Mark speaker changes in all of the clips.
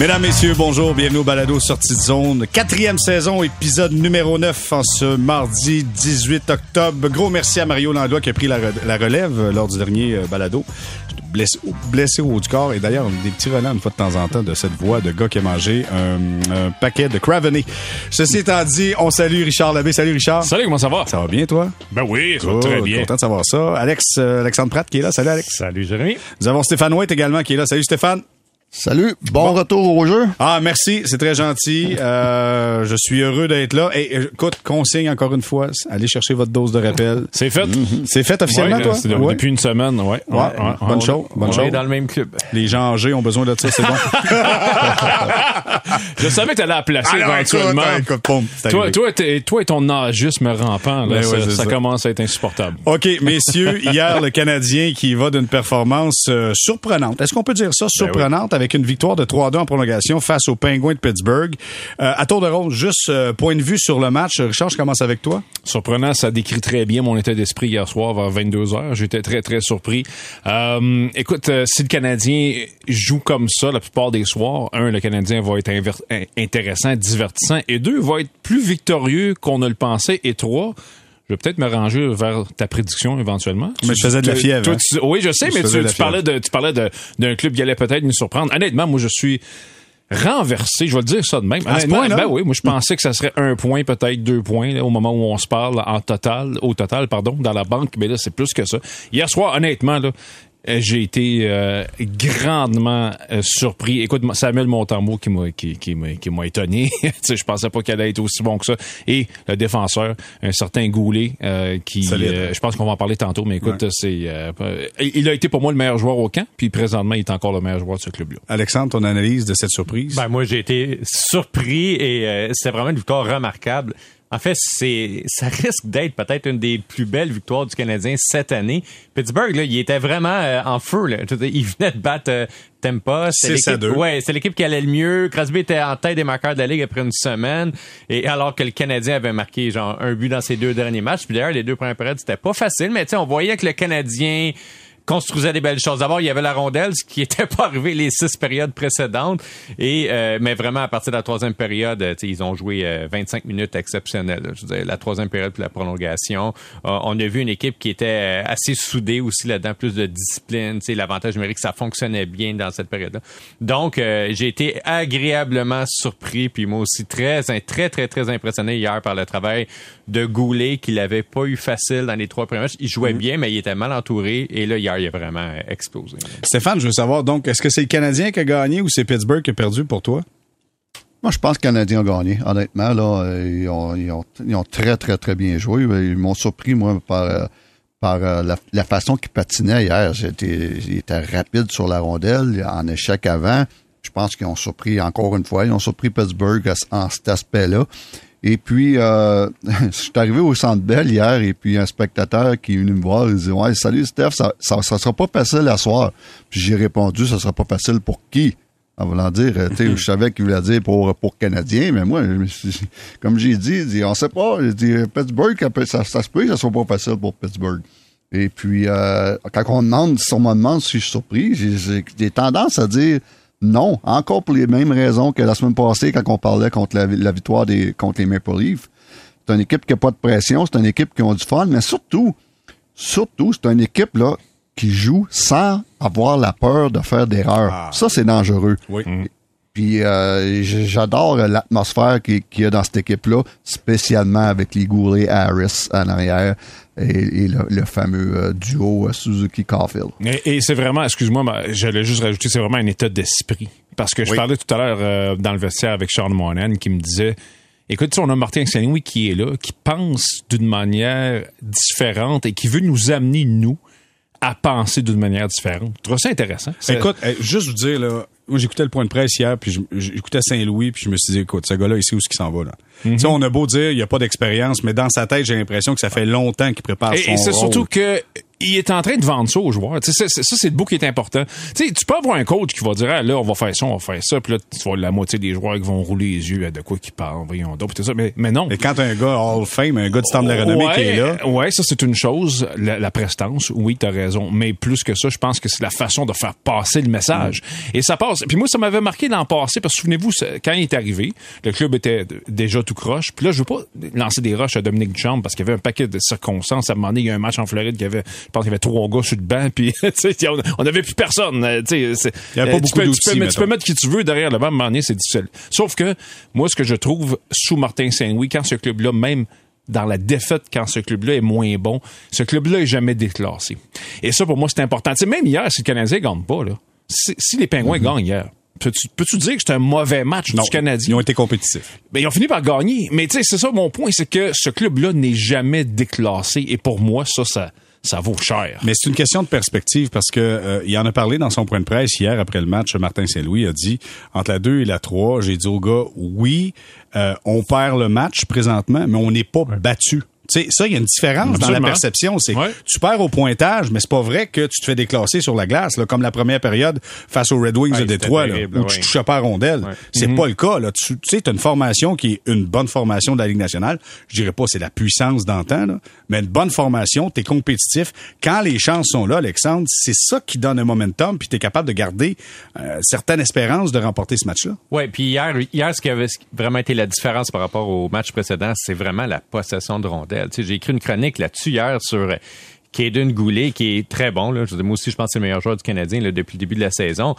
Speaker 1: Mesdames, Messieurs, bonjour, bienvenue au Balado Sortie de zone. Quatrième saison, épisode numéro 9 en ce mardi 18 octobre. Gros merci à Mario Landois qui a pris la, relève lors du dernier euh, Balado. Blessé, blessé au haut du corps et d'ailleurs des petits relents une fois de temps en temps de cette voix de gars qui a mangé un, un paquet de Craveney. Ceci étant dit, on salue Richard Labbé. Salut Richard.
Speaker 2: Salut, comment ça va?
Speaker 1: Ça va bien toi?
Speaker 2: Ben oui, ça va très bien.
Speaker 1: Content de savoir ça. Alex, euh, Alexandre Pratt qui est là. Salut Alex.
Speaker 2: Salut, Jérémy.
Speaker 1: Nous avons Stéphane White également qui est là. Salut Stéphane.
Speaker 3: Salut, bon, retour au jeu.
Speaker 1: Ah, merci, c'est très gentil. Euh, je suis heureux d'être là. Et euh, écoute, consigne encore une fois, allez chercher votre dose de rappel.
Speaker 2: C'est fait.
Speaker 1: C'est fait officiellement,
Speaker 2: Ouais,
Speaker 1: toi?
Speaker 2: c'est de-
Speaker 1: Ouais.
Speaker 2: Depuis une semaine, ouais.
Speaker 1: Ouais, bonne chose, bonne
Speaker 4: On
Speaker 1: chose.
Speaker 4: est dans le même club.
Speaker 1: Les gens âgés ont besoin de ça, c'est bon.
Speaker 2: Je savais que t'allais la placer
Speaker 1: Alors,
Speaker 2: éventuellement.
Speaker 1: écoute, écoute, boum,
Speaker 2: Toi, toi, toi et ton âgisme rampant, là,
Speaker 1: Ben
Speaker 2: ça,
Speaker 1: ouais, c'est
Speaker 2: ça
Speaker 1: ça.
Speaker 2: commence à être insupportable.
Speaker 1: OK, messieurs, hier, le Canadien qui va d'une performance euh, surprenante. Est-ce qu'on peut dire ça, surprenante, avec une victoire de 3-2 en prolongation face aux Penguins de Pittsburgh? Euh, à tour de rôle, juste euh, point de vue sur le match. Richard, je commence avec toi.
Speaker 2: Surprenant, ça décrit très bien mon état d'esprit hier soir vers 22 heures. J'étais très, très surpris. Euh, écoute, euh, si le Canadien joue comme ça la plupart des soirs, un, le Canadien va être inver- intéressant, divertissant, et deux, va être plus victorieux qu'on ne le pensait, et trois, je vais peut-être me ranger vers ta prédiction éventuellement.
Speaker 1: Mais je faisais de la fièvre,
Speaker 2: toi,
Speaker 1: hein.
Speaker 2: tu- oui, je sais,
Speaker 1: Je
Speaker 2: mais tu, parlais de, tu parlais de, d'un club qui allait peut-être nous surprendre. Honnêtement, moi, je suis renversé, je vais le dire ça de même.
Speaker 1: À ce
Speaker 2: ben oui, moi je pensais que ça serait un point, peut-être deux points là, au moment où on se parle en total, au total, pardon, dans la banque, mais là c'est plus que ça. Hier soir, honnêtement, là, j'ai été euh, grandement euh, surpris. Écoute, Samuel Montembeau qui m'a qui, qui m'a qui m'a étonné. Tu sais, je pensais pas qu'elle allait être aussi bon que ça. Et le défenseur, un certain Goulet, euh, qui, euh, je pense qu'on va en parler tantôt, mais écoute, c'est, euh, euh, il a été pour moi le meilleur joueur au camp, puis présentement il est encore le meilleur joueur de ce club-là.
Speaker 1: Alexandre, ton analyse de cette surprise?
Speaker 4: Ben, moi, j'ai été surpris et euh, c'était vraiment une victoire remarquable. En fait, c'est, ça risque d'être peut-être une des plus belles victoires du Canadien cette année. Pittsburgh, là, il était vraiment euh, en feu. Là. Il venait de battre euh, Tampa. C'était
Speaker 1: 6 à
Speaker 4: l'équipe-
Speaker 1: 2.
Speaker 4: Ouais, c'est l'équipe qui allait le mieux. Crosby était en tête des marqueurs de la Ligue après une semaine. Et alors que le Canadien avait marqué genre un but dans ses deux derniers matchs. Puis d'ailleurs, les deux premières périodes, c'était pas facile. Mais tu sais, on voyait que le Canadien construisait des belles choses. D'abord, il y avait la rondelle, ce qui n'était pas arrivé les six périodes précédentes. Et euh, mais vraiment, à partir de la troisième période, euh, ils ont joué euh, 25 minutes exceptionnelles. Je veux dire, la troisième période puis la prolongation. Euh, on a vu une équipe qui était euh, assez soudée aussi là-dedans, plus de discipline. L'avantage numérique, ça fonctionnait bien dans cette période-là. Donc, euh, j'ai été agréablement surpris, puis moi aussi très, très, très, très impressionné hier par le travail de Goulet, qu'il avait pas eu facile dans les trois premiers matchs. Il jouait bien, mais il était mal entouré. Et là, hier, il a vraiment explosé.
Speaker 1: Stéphane, je veux savoir, donc, est-ce que c'est le Canadien qui a gagné ou c'est Pittsburgh qui a perdu pour toi?
Speaker 3: Moi, je pense que les Canadiens ont gagné. Honnêtement, là, euh, ils ont, ils ont, ils ont très, très, très bien joué. Ils m'ont surpris, moi, par, euh, par euh, la, la façon qu'ils patinaient hier. Ils étaient rapides sur la rondelle, en échec avant. Je pense qu'ils ont surpris, encore une fois, ils ont surpris Pittsburgh à- en cet aspect-là. Et puis, euh, je suis arrivé au Centre Bell hier, et puis un spectateur qui est venu me voir, il dit, ouais, salut Steph, ça, ça, ça sera pas facile à soir. Puis j'ai répondu, ça sera pas facile pour qui? En voulant dire, tu sais, je savais qu'il voulait dire pour, pour Canadiens, mais moi, je comme j'ai dit, il dit, on sait pas, il dit, Pittsburgh, ça, ça se peut que ça soit pas facile pour Pittsburgh. Et puis, euh, quand on demande, si on me demande si je suis surpris, j'ai- j'ai j'ai tendance à dire non, encore pour les mêmes raisons que la semaine passée quand on parlait contre la, la victoire des contre les Maple Leafs. C'est une équipe qui n'a pas de pression, c'est une équipe qui a du fun, mais surtout, surtout, c'est une équipe là qui joue sans avoir la peur de faire d'erreurs.
Speaker 1: Ah.
Speaker 3: Ça, c'est dangereux.
Speaker 1: Oui.
Speaker 3: Puis euh, j'adore l'atmosphère qu'il y a dans cette équipe-là, spécialement avec les Goulet Harris en arrière et, et le, le fameux euh, duo euh, Suzuki-Caulfield.
Speaker 2: Et, et c'est vraiment, excuse-moi, mais j'allais juste rajouter, c'est vraiment un état d'esprit. Parce que je
Speaker 1: Oui.
Speaker 2: parlais tout à l'heure euh, dans le vestiaire avec Sean Monahan qui me disait Écoute, tu sais, on a Martin Saint-Louis qui est là, qui pense d'une manière différente et qui veut nous amener, nous, à penser d'une manière différente. Tu trouves ça intéressant?
Speaker 1: Écoute, juste vous dire, là, j'écoutais le point de presse hier, puis j'écoutais Saint-Louis, puis je me suis dit, écoute, ce gars-là, ici, où est-ce qu'il s'en va, là? Tu sais, on a beau dire, il n'y a pas d'expérience, mais dans sa tête, j'ai l'impression que ça fait longtemps qu'il prépare son
Speaker 2: Et, et c'est surtout que il est en train de vendre ça aux joueurs. Tu sais, c'est- ça, c'est le bout qui est important. Tu sais, tu peux avoir un coach qui va dire, ah, là, on va faire ça, on va faire ça, puis là, tu vois la moitié des joueurs qui vont rouler les yeux à de quoi qu'ils parlent, voyons donc, tout ça. Mais, mais non.
Speaker 1: Et quand un gars Hall of Fame, un gars du temple de la renommée
Speaker 2: ouais,
Speaker 1: qui est là,
Speaker 2: Ouais, ça, c'est une chose, la, la prestance. Oui, t'as raison. Mais plus que ça, je pense que c'est la façon de faire passer le message.
Speaker 1: Mm.
Speaker 2: Et ça passe. Puis moi, ça m'avait marqué l'an passé, parce que souvenez-vous, quand il est arrivé, le club était déjà tout croche. Puis là, je veux pas lancer des rushs à Dominique Duchamp parce qu'il y avait un paquet de circonstances. À un moment donné, il y a un match en Floride qui avait, pense qu'il y avait trois gars sur le banc, puis on on avait plus personne. euh, tu sais, c'est-
Speaker 1: Il y avait pas
Speaker 2: euh,
Speaker 1: beaucoup
Speaker 2: peux- tu peux, mettre- tu peux mettre qui tu veux derrière le banc, donné, c'est difficile. Sauf que, moi, ce que je trouve sous Martin Saint-Louis, quand ce club-là, même dans la défaite, quand ce club-là est moins bon, ce club-là est jamais déclassé. Et ça, pour moi, c'est important. Tu sais, même hier, si le Canadien gagne pas, là, si, si les Pingouins gagnent hier, peux-tu peux-tu dire que c'est un mauvais match.
Speaker 1: Non,
Speaker 2: du Canadien?
Speaker 1: Ils ont été compétitifs.
Speaker 2: Ben, ils ont fini par gagner. Mais tu sais, c'est ça mon point, c'est que ce club-là n'est jamais déclassé. Et pour moi, ça, ça, ça vaut cher.
Speaker 1: Mais c'est une question de perspective parce que euh, il en a parlé dans son point de presse hier après le match. Martin Saint-Louis a dit entre la 2 et la 3, j'ai dit au gars, oui, euh, on perd le match présentement, mais on n'est pas battu. Tu sais, ça, il y a une différence dans la perception. C'est
Speaker 2: Ouais.
Speaker 1: tu perds au pointage, mais c'est pas vrai que tu te fais déclasser sur la glace, là, comme la première période face aux Red Wings
Speaker 4: Ouais,
Speaker 1: de Détroit, là,
Speaker 4: terrible,
Speaker 1: où
Speaker 4: ouais.
Speaker 1: tu touchais pas à rondelle. C'est pas le cas. Là. Tu tu sais, t'as une formation qui est une bonne formation de la Ligue nationale. Je dirais pas c'est la puissance d'antan, là, mais une bonne formation, t'es compétitif. Quand les chances sont là, Alexandre, c'est ça qui donne un momentum, puis t'es capable de garder euh, certaines espérances de remporter ce match-là.
Speaker 4: Ouais, puis hier, hier, ce qui avait vraiment été la différence par rapport au match précédent, c'est vraiment la possession de rondelles. J'ai écrit une chronique là-dessus hier sur euh, Caden Goulet, qui est très bon. Là. Moi aussi, je pense que c'est le meilleur joueur du Canadien là, depuis le début de la saison.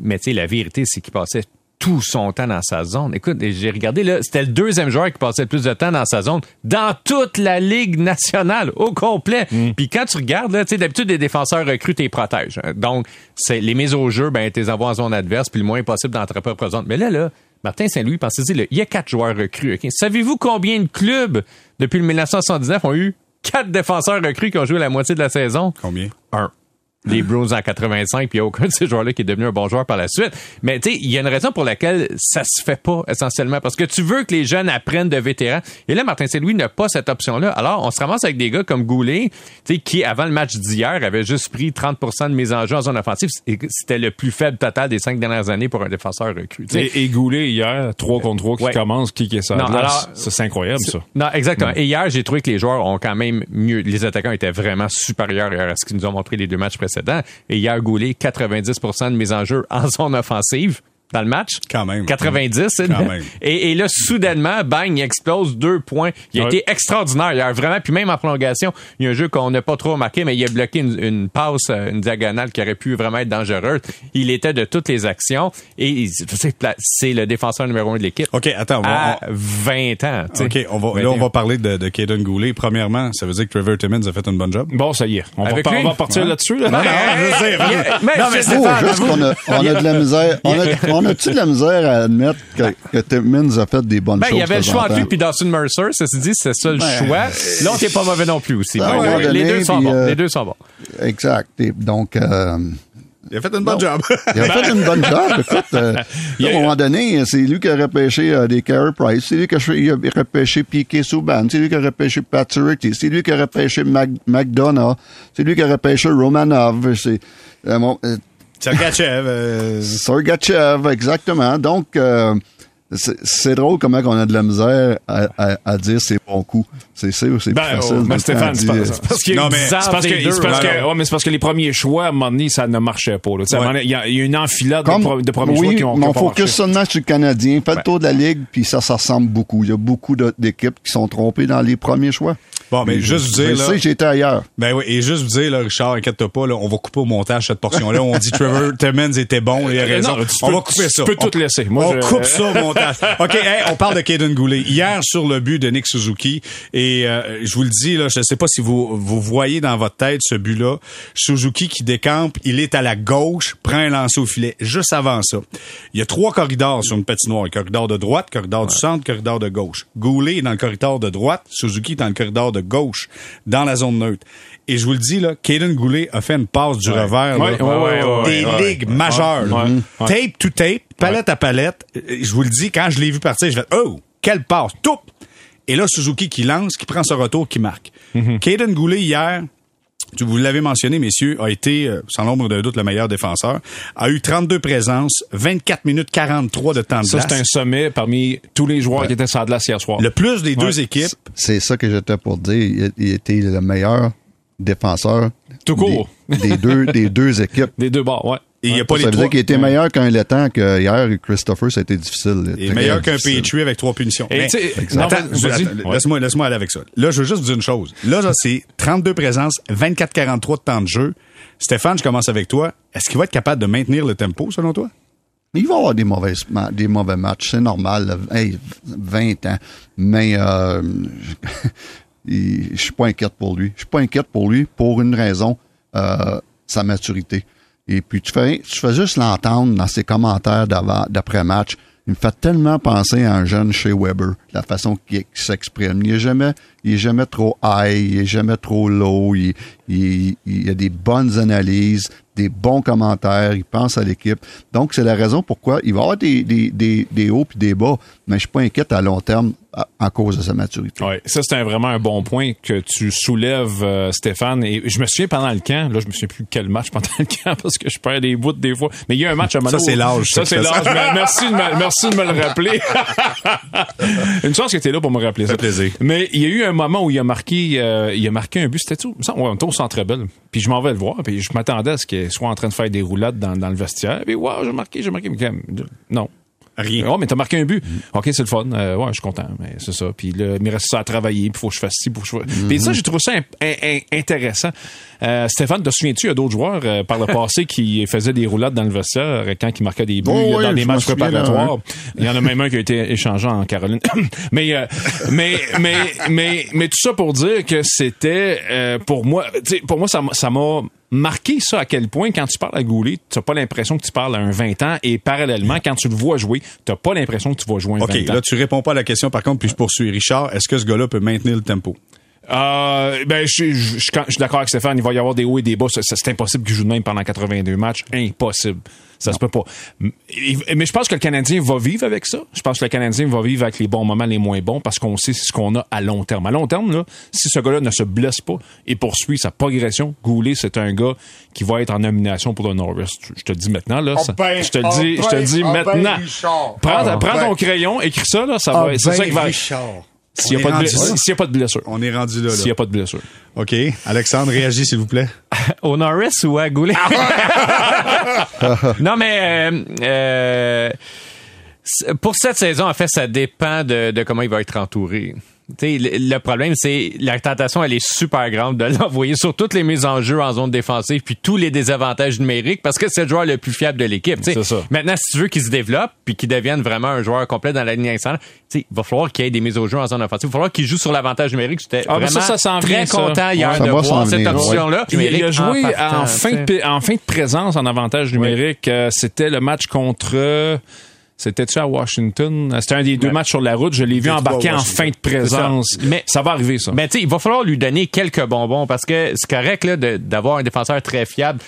Speaker 4: Mais la vérité, c'est qu'il passait tout son temps dans sa zone. Écoute, j'ai regardé, là, c'était le deuxième joueur qui passait le plus de temps dans sa zone dans toute la Ligue nationale, au complet. Puis quand tu regardes, là, tu sais, d'habitude, les défenseurs recrutent et protègent. Donc, c'est les mises au jeu, ben, t'es envoies en zone adverse, puis le moins possible dans ta propre zone. Mais là, là, Martin Saint-Louis, pensez-y, il y a quatre joueurs recrues. Savez-vous combien de clubs, depuis le 1979, ont eu quatre défenseurs recrues qui ont joué la moitié de la saison?
Speaker 1: Combien?
Speaker 4: un. Les Bruins en 85, puis il n'y a aucun de ces joueurs-là qui est devenu un bon joueur par la suite. Mais tu sais, il y a une raison pour laquelle ça se fait pas essentiellement, parce que tu veux que les jeunes apprennent de vétérans. Et là, Martin Saint-Louis n'a pas cette option-là. Alors, on se ramasse avec des gars comme Goulet, tu sais, qui avant le match d'hier avait juste pris 30% de mise en jeu en zone offensive. Et C'était le plus faible total des cinq dernières années pour un défenseur sais.
Speaker 2: Et, et Goulet, hier, 3 contre 3 qui
Speaker 4: Ouais.
Speaker 2: commence, qui qui est ça?
Speaker 4: Non, alors-
Speaker 2: Ça, c'est incroyable, ça.
Speaker 4: Non, exactement. Et hier, j'ai trouvé que les joueurs ont quand même mieux. Les attaquants étaient vraiment supérieurs à ce qu'ils nous ont montré les deux matchs précédents. Et hier, Goulet, 90% de mise en jeu en zone offensive dans le match.
Speaker 1: Quand même.
Speaker 4: 90. c'est-
Speaker 1: Quand même.
Speaker 4: Et, et là, soudainement, bang, il explose deux points. Il a
Speaker 2: Ouais.
Speaker 4: été extraordinaire hier, vraiment. Puis même en prolongation, il y a un jeu qu'on n'a pas trop remarqué, mais il a bloqué une, une passe, euh, une diagonale qui aurait pu vraiment être dangereuse. Il était de toutes les actions. Et il- c'est le défenseur numéro un de l'équipe.
Speaker 1: OK, attends. on va-
Speaker 4: À 20 ans. tu sais.
Speaker 1: OK, on va, là, on va parler de, de Caden Goulet. Premièrement, ça veut dire que Trevor Timmons a fait une bonne job?
Speaker 2: Bon, ça y est. On, va,
Speaker 4: Avec
Speaker 2: par-
Speaker 4: lui?
Speaker 2: on va partir là-dessus. Là.
Speaker 1: Non, non, je veux dire,
Speaker 4: mais
Speaker 1: non, mais c'est pas-
Speaker 3: juste qu'on a, on a de la misère. On a, on a-tu de la misère à admettre que, que Timmins a fait des bonnes
Speaker 4: Ben,
Speaker 3: choses?
Speaker 4: il y avait le choix entre lui puis Dawson Mercer. Ceci dit, c'est ça le
Speaker 3: Ben,
Speaker 4: choix. L'autre n'est pas mauvais non plus aussi.
Speaker 3: à un
Speaker 4: Ben,
Speaker 3: moment
Speaker 4: les
Speaker 3: donné,
Speaker 4: deux sont bons.
Speaker 3: euh,
Speaker 4: Les deux sont bons.
Speaker 3: Exact. Et donc, euh,
Speaker 1: Il a fait une bonne
Speaker 3: Non.
Speaker 1: job.
Speaker 3: il a fait une bonne job. Écoute, euh, à un moment donné, c'est lui qui a repêché euh, des Carey Price, c'est lui qui a, il a repêché Piquet Souban, c'est lui qui a repêché Paturity, c'est lui qui a repêché Mac, McDonough, c'est lui qui a repêché Romanov, c'est euh, euh,
Speaker 1: Sergachev, euh,
Speaker 3: exactement. Donc, euh, c'est c'est drôle comment on a de la misère à, à, à dire ses bons coups. C'est c'est c'est
Speaker 2: Ben,
Speaker 3: plus facile.
Speaker 2: oh, ben, Stéphane, c'est
Speaker 3: dire.
Speaker 2: c'est parce qu'il y a
Speaker 1: Non,
Speaker 2: une
Speaker 1: mais
Speaker 2: distance
Speaker 1: c'est
Speaker 2: parce que,
Speaker 4: deux.
Speaker 2: c'est parce que,
Speaker 1: non.
Speaker 2: ouais, mais c'est parce que les premiers choix, à un moment donné, ça ne marchait pas. Tu
Speaker 1: Ouais.
Speaker 2: Il y, a il y a une enfilade
Speaker 3: Comme-
Speaker 2: de, pro- de premiers
Speaker 3: oui,
Speaker 2: choix qui ont, qui
Speaker 3: mais on focus seulement sur le Canadien. Fais le tour de la Ligue, puis ça, ça ressemble beaucoup. Il y a beaucoup d'équipes qui sont trompées dans les premiers choix.
Speaker 1: Bon, mais juste vous
Speaker 3: Je
Speaker 1: dire, là.
Speaker 3: sais, j'étais ailleurs.
Speaker 1: Ben oui, et juste vous dire, là, Richard, inquiète-toi pas, là, on va couper au montage cette portion-là. On dit Trevor Timmons était bon, il a
Speaker 2: Euh,
Speaker 1: raison.
Speaker 2: non, tu
Speaker 1: on
Speaker 2: peux-
Speaker 1: va couper
Speaker 2: tu
Speaker 1: ça.
Speaker 2: peux tout laisser. Moi,
Speaker 1: on
Speaker 2: je-
Speaker 1: coupe ça au montage. OK, hey, on parle de Caden Goulet. Hier, sur le but de Nick Suzuki, et euh, je vous le dis, là, je sais pas si vous, vous voyez dans votre tête ce but-là. Suzuki qui décampe, il est à la gauche, prend un lancer au filet. Juste avant ça, il y a trois corridors sur une patinoire. Le corridor de droite, corridor du centre, corridor de gauche. Goulet est dans le corridor de droite, Suzuki est dans le corridor de gauche, dans la zone neutre. Et je vous le dis, là, Caden Goulet a fait une passe du revers
Speaker 2: Ouais,
Speaker 1: là, des ligues majeures. Tape to tape, palette à palette. Euh, Je vous le dis, quand je l'ai vu partir, je fais Oh, quelle passe! Tout! Et là, Suzuki qui lance, qui prend ce retour, qui marque.
Speaker 2: Mm-hmm.
Speaker 1: Caden Goulet, hier, tu- vous l'avez mentionné, messieurs, a été, euh, sans l'ombre d'un doute, le meilleur défenseur. A eu 32 présences, 24 minutes 43 de temps de
Speaker 2: Ça,
Speaker 1: glace.
Speaker 2: c'est un sommet parmi tous les joueurs qui étaient sur la glace hier soir.
Speaker 1: Le plus des deux équipes.
Speaker 3: C'est ça que j'étais pour dire. Il, il était le meilleur défenseur
Speaker 2: Tout court.
Speaker 3: des, des deux, des deux équipes.
Speaker 2: Des deux bords, ouais.
Speaker 1: Et il y a pas
Speaker 3: ça
Speaker 1: les
Speaker 3: veut
Speaker 1: trois.
Speaker 3: dire qu'il était meilleur qu'un Letang que hier. Christopher, ça a été difficile.
Speaker 1: Et
Speaker 3: Très
Speaker 1: meilleur qu'un. Patriot avec trois punitions. Mais-
Speaker 2: non,
Speaker 1: attends,
Speaker 2: Ouais.
Speaker 1: laisse-moi, laisse-moi aller avec ça. Là, je veux juste vous dire une chose. Là, là, c'est 32 présences, 24-43 de temps de jeu. Stéphane, je commence avec toi. Est-ce qu'il va être capable de maintenir le tempo, selon toi?
Speaker 3: Il va y avoir des mauvais, ma- des mauvais matchs, c'est normal. Hey, 20 ans. Mais euh, il- je suis pas inquiète pour lui. Je suis pas inquiète pour lui pour une raison, euh, sa maturité. Et puis tu fais, tu fais juste l'entendre dans ses commentaires d'après-match. Il me fait tellement penser à un jeune chez Weber, la façon qu'il qu'il s'exprime. Il est jamais, il est jamais trop high, il est jamais trop low. Il, il, il a des bonnes analyses, des bons commentaires. Il pense à l'équipe. Donc c'est la raison pourquoi il va y avoir des, des, des, des hauts puis des bas, mais je suis pas inquiète à long terme à, à cause de sa maturité.
Speaker 2: Ouais, ça c'est un- vraiment un bon point que tu soulèves, euh, Stéphane. Et je me souviens pendant le camp, là je me souviens plus quel match pendant le camp parce que je perds des bouts des fois. Mais il y a un match à Mano.
Speaker 1: Ça, c'est l'âge,
Speaker 2: Ça c'est l'âge. Merci de me, merci de me le rappeler. Une chance que t'es là pour me rappeler ça.
Speaker 1: plaisir.
Speaker 2: Mais il y a eu un moment où il a marqué, euh, il a marqué un but. C'était tout. Ouais, on était au Centre Bell. Puis je m'en vais le voir. Puis je m'attendais à ce qu'il soit en train de faire des roulades dans, dans le vestiaire. Puis wow, j'ai marqué, j'ai marqué. Mais quand même, non.
Speaker 1: Rien.
Speaker 2: Ouais, mais t'as marqué un but. OK, c'est le fun. Euh, ouais, je suis content. Mais c'est ça. Puis là, il me reste ça à travailler. Puis faut que je fasse ci, faut que je fasse... Puis ça, j'ai trouvé ça in- in- in- intéressant. Euh, Stéphane, te souviens-tu, il y a d'autres joueurs euh, par le passé qui faisaient des roulades dans le vestiaire euh, quand ils marquaient des buts
Speaker 3: Oh,
Speaker 2: dans des matchs préparatoires? Il y en a même un qui a été échangé en Caroline. mais, euh, mais, mais, mais, mais tout ça pour dire que c'était, euh, pour moi, tu sais, pour moi, ça m'a marqué ça à quel point quand tu parles à Goulet, t'as pas l'impression que tu parles à un 20 ans et parallèlement, quand tu le vois jouer, t'as pas l'impression que tu vas jouer un
Speaker 1: OK,
Speaker 2: 20 ans.
Speaker 1: là, tu réponds pas à la question, par contre, puis je poursuis. Richard, est-ce que ce gars-là peut maintenir le tempo?
Speaker 2: Euh, ben, je, je, je, je suis d'accord avec Stéphane, il va y avoir des hauts et des bas. C'est- C'est impossible qu'il joue de même pendant 82 matchs. Impossible. Ça se peut pas. Mais je pense que le Canadien va vivre avec ça. Je pense que le Canadien va vivre avec les bons moments, les moins bons, parce qu'on sait ce qu'on a à long terme. À long terme, là, si ce gars-là ne se blesse pas et poursuit sa progression, Goulet, c'est un gars qui va être en nomination pour le Norris. Je te le dis maintenant, là. ça-
Speaker 3: ben,
Speaker 2: je te le dis, je te
Speaker 3: ben,
Speaker 2: le dis
Speaker 3: ben,
Speaker 2: maintenant.
Speaker 3: Richard.
Speaker 2: prends
Speaker 3: Oh
Speaker 2: prends
Speaker 3: ben.
Speaker 2: ton crayon, écris ça, là. Ça va, c'est ça qui va. S'il n'y a, pas de blessure-
Speaker 1: là.
Speaker 2: s'il y a pas de blessure.
Speaker 1: On est rendu là,
Speaker 2: S'il n'y a pas de blessure.
Speaker 1: OK. Alexandre, réagis, s'il vous plaît.
Speaker 4: Au Norris ou à Goulet? non, mais euh, euh, pour cette saison, en fait, ça dépend de, de comment il va être entouré. Tu sais, le, problème, c'est la tentation, elle est super grande de l'envoyer sur toutes les mises en jeu en zone défensive, puis tous les désavantages numériques, parce que c'est le joueur le plus fiable de l'équipe. tu sais.
Speaker 2: C'est ça.
Speaker 4: Maintenant, si tu veux qu'il se développe, puis qu'il devienne vraiment un joueur complet dans la ligne sais, il va falloir qu'il y ait des mises au jeu en zone offensive. Il va falloir qu'il joue sur l'avantage numérique. J'étais
Speaker 2: Ah, mais
Speaker 4: vraiment
Speaker 2: ça, ça s'en
Speaker 4: très
Speaker 2: vient, ça.
Speaker 4: content hier
Speaker 3: Ouais,
Speaker 4: de voir cette
Speaker 3: ouais.
Speaker 4: option-là.
Speaker 2: Il, il a joué en,
Speaker 4: partant,
Speaker 2: fin de,
Speaker 4: tu sais.
Speaker 2: pi- en fin de présence en avantage numérique. Euh, C'était le match contre. C'était-tu à Washington? C'était un des deux matchs sur la route. Je l'ai vu embarquer en fin de présence.
Speaker 4: Ça. Mais-
Speaker 2: ça va arriver, ça.
Speaker 4: Mais tu sais, il va falloir lui donner quelques bonbons parce que c'est correct là de- d'avoir un défenseur très fiable.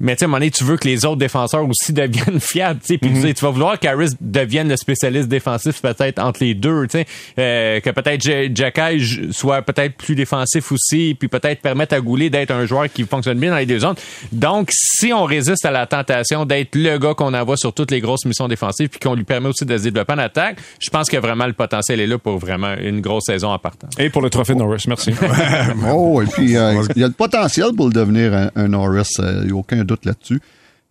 Speaker 4: Mais tu sais, à un moment donné, tu veux que les autres défenseurs aussi deviennent fiables. Tu sais, puis tu sais, tu vas vouloir qu'Harris devienne le spécialiste défensif peut-être entre les deux. Tu sais, euh, que peut-être Ja- Jacky soit peut-être plus défensif aussi, puis peut-être permettre à Goulet d'être un joueur qui fonctionne bien dans les deux zones. Donc, si on résiste à la tentation d'être le gars qu'on envoie sur toutes les grosses missions défensives, puis qu'on lui permet aussi de se développer en attaque, je pense que vraiment le potentiel est là pour vraiment une grosse saison en partant.
Speaker 2: Et pour le trophée Norris, merci.
Speaker 3: Oh, et puis euh, il y a le potentiel pour le devenir un, un Norris, il n'y a aucun doute là-dessus.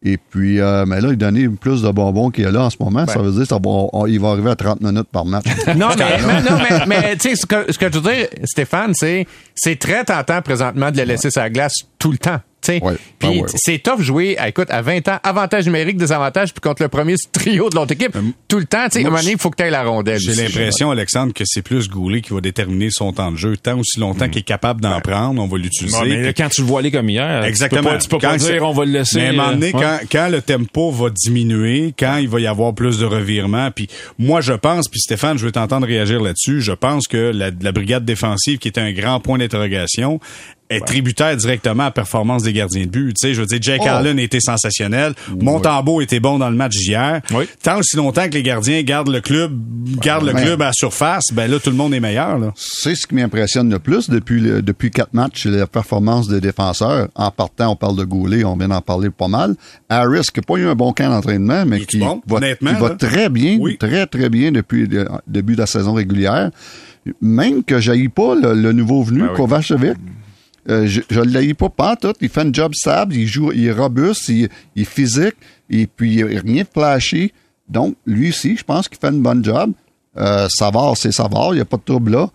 Speaker 3: Et puis, euh, mais là, il donnait plus de bonbons qu'il y a là en ce moment. Ça veut dire qu'il va arriver à 30 minutes par match.
Speaker 4: Non, mais, mais- non, mais, mais tu sais, ce que, ce que je veux dire, Stéphane, c'est, c'est très tentant présentement de le laisser sur la glace tout le temps.
Speaker 3: Ouais.
Speaker 4: Puis
Speaker 3: Ah ouais, ouais.
Speaker 4: c'est tough jouer, à, écoute, à 20 ans, avantage numérique, désavantage, puis contre le premier trio de l'autre équipe, tout le temps, tu sais, à un moment donné, il faut que tu aies la rondelle.
Speaker 1: J'ai l'impression, Alexandre, que c'est plus Goulet qui va déterminer son temps de jeu. Tant aussi longtemps qu'il est capable d'en prendre, on va l'utiliser.
Speaker 2: Quand tu le vois aller comme hier,
Speaker 1: Exactement.
Speaker 2: tu peux pas, tu peux pas
Speaker 1: Quand c'est-
Speaker 2: dire on va le laisser.
Speaker 1: Mais à un moment donné,
Speaker 2: euh, ouais.
Speaker 1: quand, quand le tempo va diminuer, quand il va y avoir plus de revirements, puis moi je pense, puis Stéphane, je veux t'entendre réagir là-dessus, je pense que la, la brigade défensive, qui est un grand point d'interrogation, est tributaire directement à la performance des gardiens de but. Tu sais, je veux dire, Jake
Speaker 3: Oh.
Speaker 1: Allen était sensationnel, Montembeau était bon dans le match d'hier.
Speaker 2: Oui.
Speaker 1: Tant aussi longtemps que les gardiens gardent le club, gardent le club à la surface, ben là tout le monde est meilleur. Là.
Speaker 3: C'est ce qui m'impressionne le plus depuis le- depuis quatre matchs, c'est la performance des défenseurs. En partant, on parle de Goulet, on vient d'en parler pas mal. Harris, qui n'a pas eu un bon camp d'entraînement, mais qui
Speaker 1: bon,
Speaker 3: va, qui va très bien,
Speaker 1: Oui.
Speaker 3: très très bien depuis le début de la saison régulière. Même que j'aille pas le, le nouveau venu,
Speaker 4: Ben oui.
Speaker 3: Kovacevic. Euh, je ne l'ai pas pas tout. Il fait un job stable, il joue, il est robuste, il, il est physique, et puis il n'y a rien de flashy. Donc, lui aussi, je pense qu'il fait un bon job. Euh, Savard, c'est Savard, il n'y a pas de trouble là.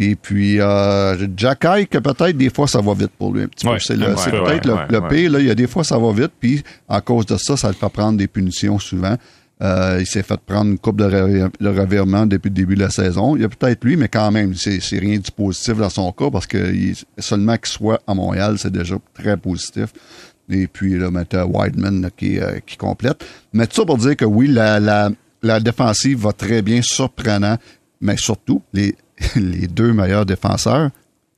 Speaker 3: Et puis, euh, Jack que peut-être des fois ça va vite pour lui un petit
Speaker 2: Ouais,
Speaker 3: peu. C'est
Speaker 2: ouais,
Speaker 4: ouais,
Speaker 3: peut-être le, le pire, là, il y a des fois ça va vite, puis à cause de ça, ça le fait prendre des punitions souvent. Euh, il s'est fait prendre une coupe de, revi- de revirement depuis le début de la saison. Il y a peut-être lui, mais quand même, c'est c'est rien du positif dans son cas parce que il- seulement qu'il soit à Montréal, c'est déjà très positif. Et puis là, t'as Wideman là, qui, euh, qui complète. Mais tout ça pour dire que oui, la, la, la défensive va très bien, surprenant, mais surtout, les, les deux meilleurs défenseurs,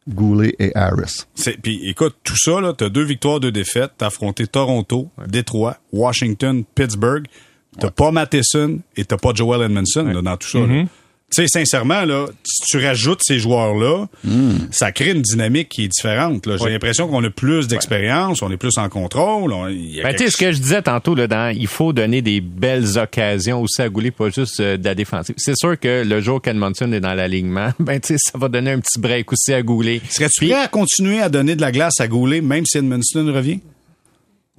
Speaker 3: Goulet et Harris.
Speaker 1: Puis écoute, tout ça, là, t'as deux victoires, deux défaites. T'as affronté Toronto, Détroit, Washington, Pittsburgh. T'as pas Matheson et t'as pas Joel Edmondson là, dans tout ça. là. Tu sais, sincèrement, là, si tu rajoutes ces joueurs-là, ça crée une dynamique qui est différente. là. J'ai l'impression qu'on a plus d'expérience, on est plus en contrôle. on- y a
Speaker 4: Ben, tu
Speaker 1: quelque
Speaker 4: sais, ce que je disais tantôt, là, dans, il faut donner des belles occasions aussi à Goulet, pas juste euh, de la défensive. C'est sûr que le jour qu'Edmondson est dans l'alignement, ben, tu sais, ça va donner un petit break aussi à Goulet.
Speaker 1: Serais-tu prêt à continuer à donner de la glace à Goulet, même si Edmondson revient?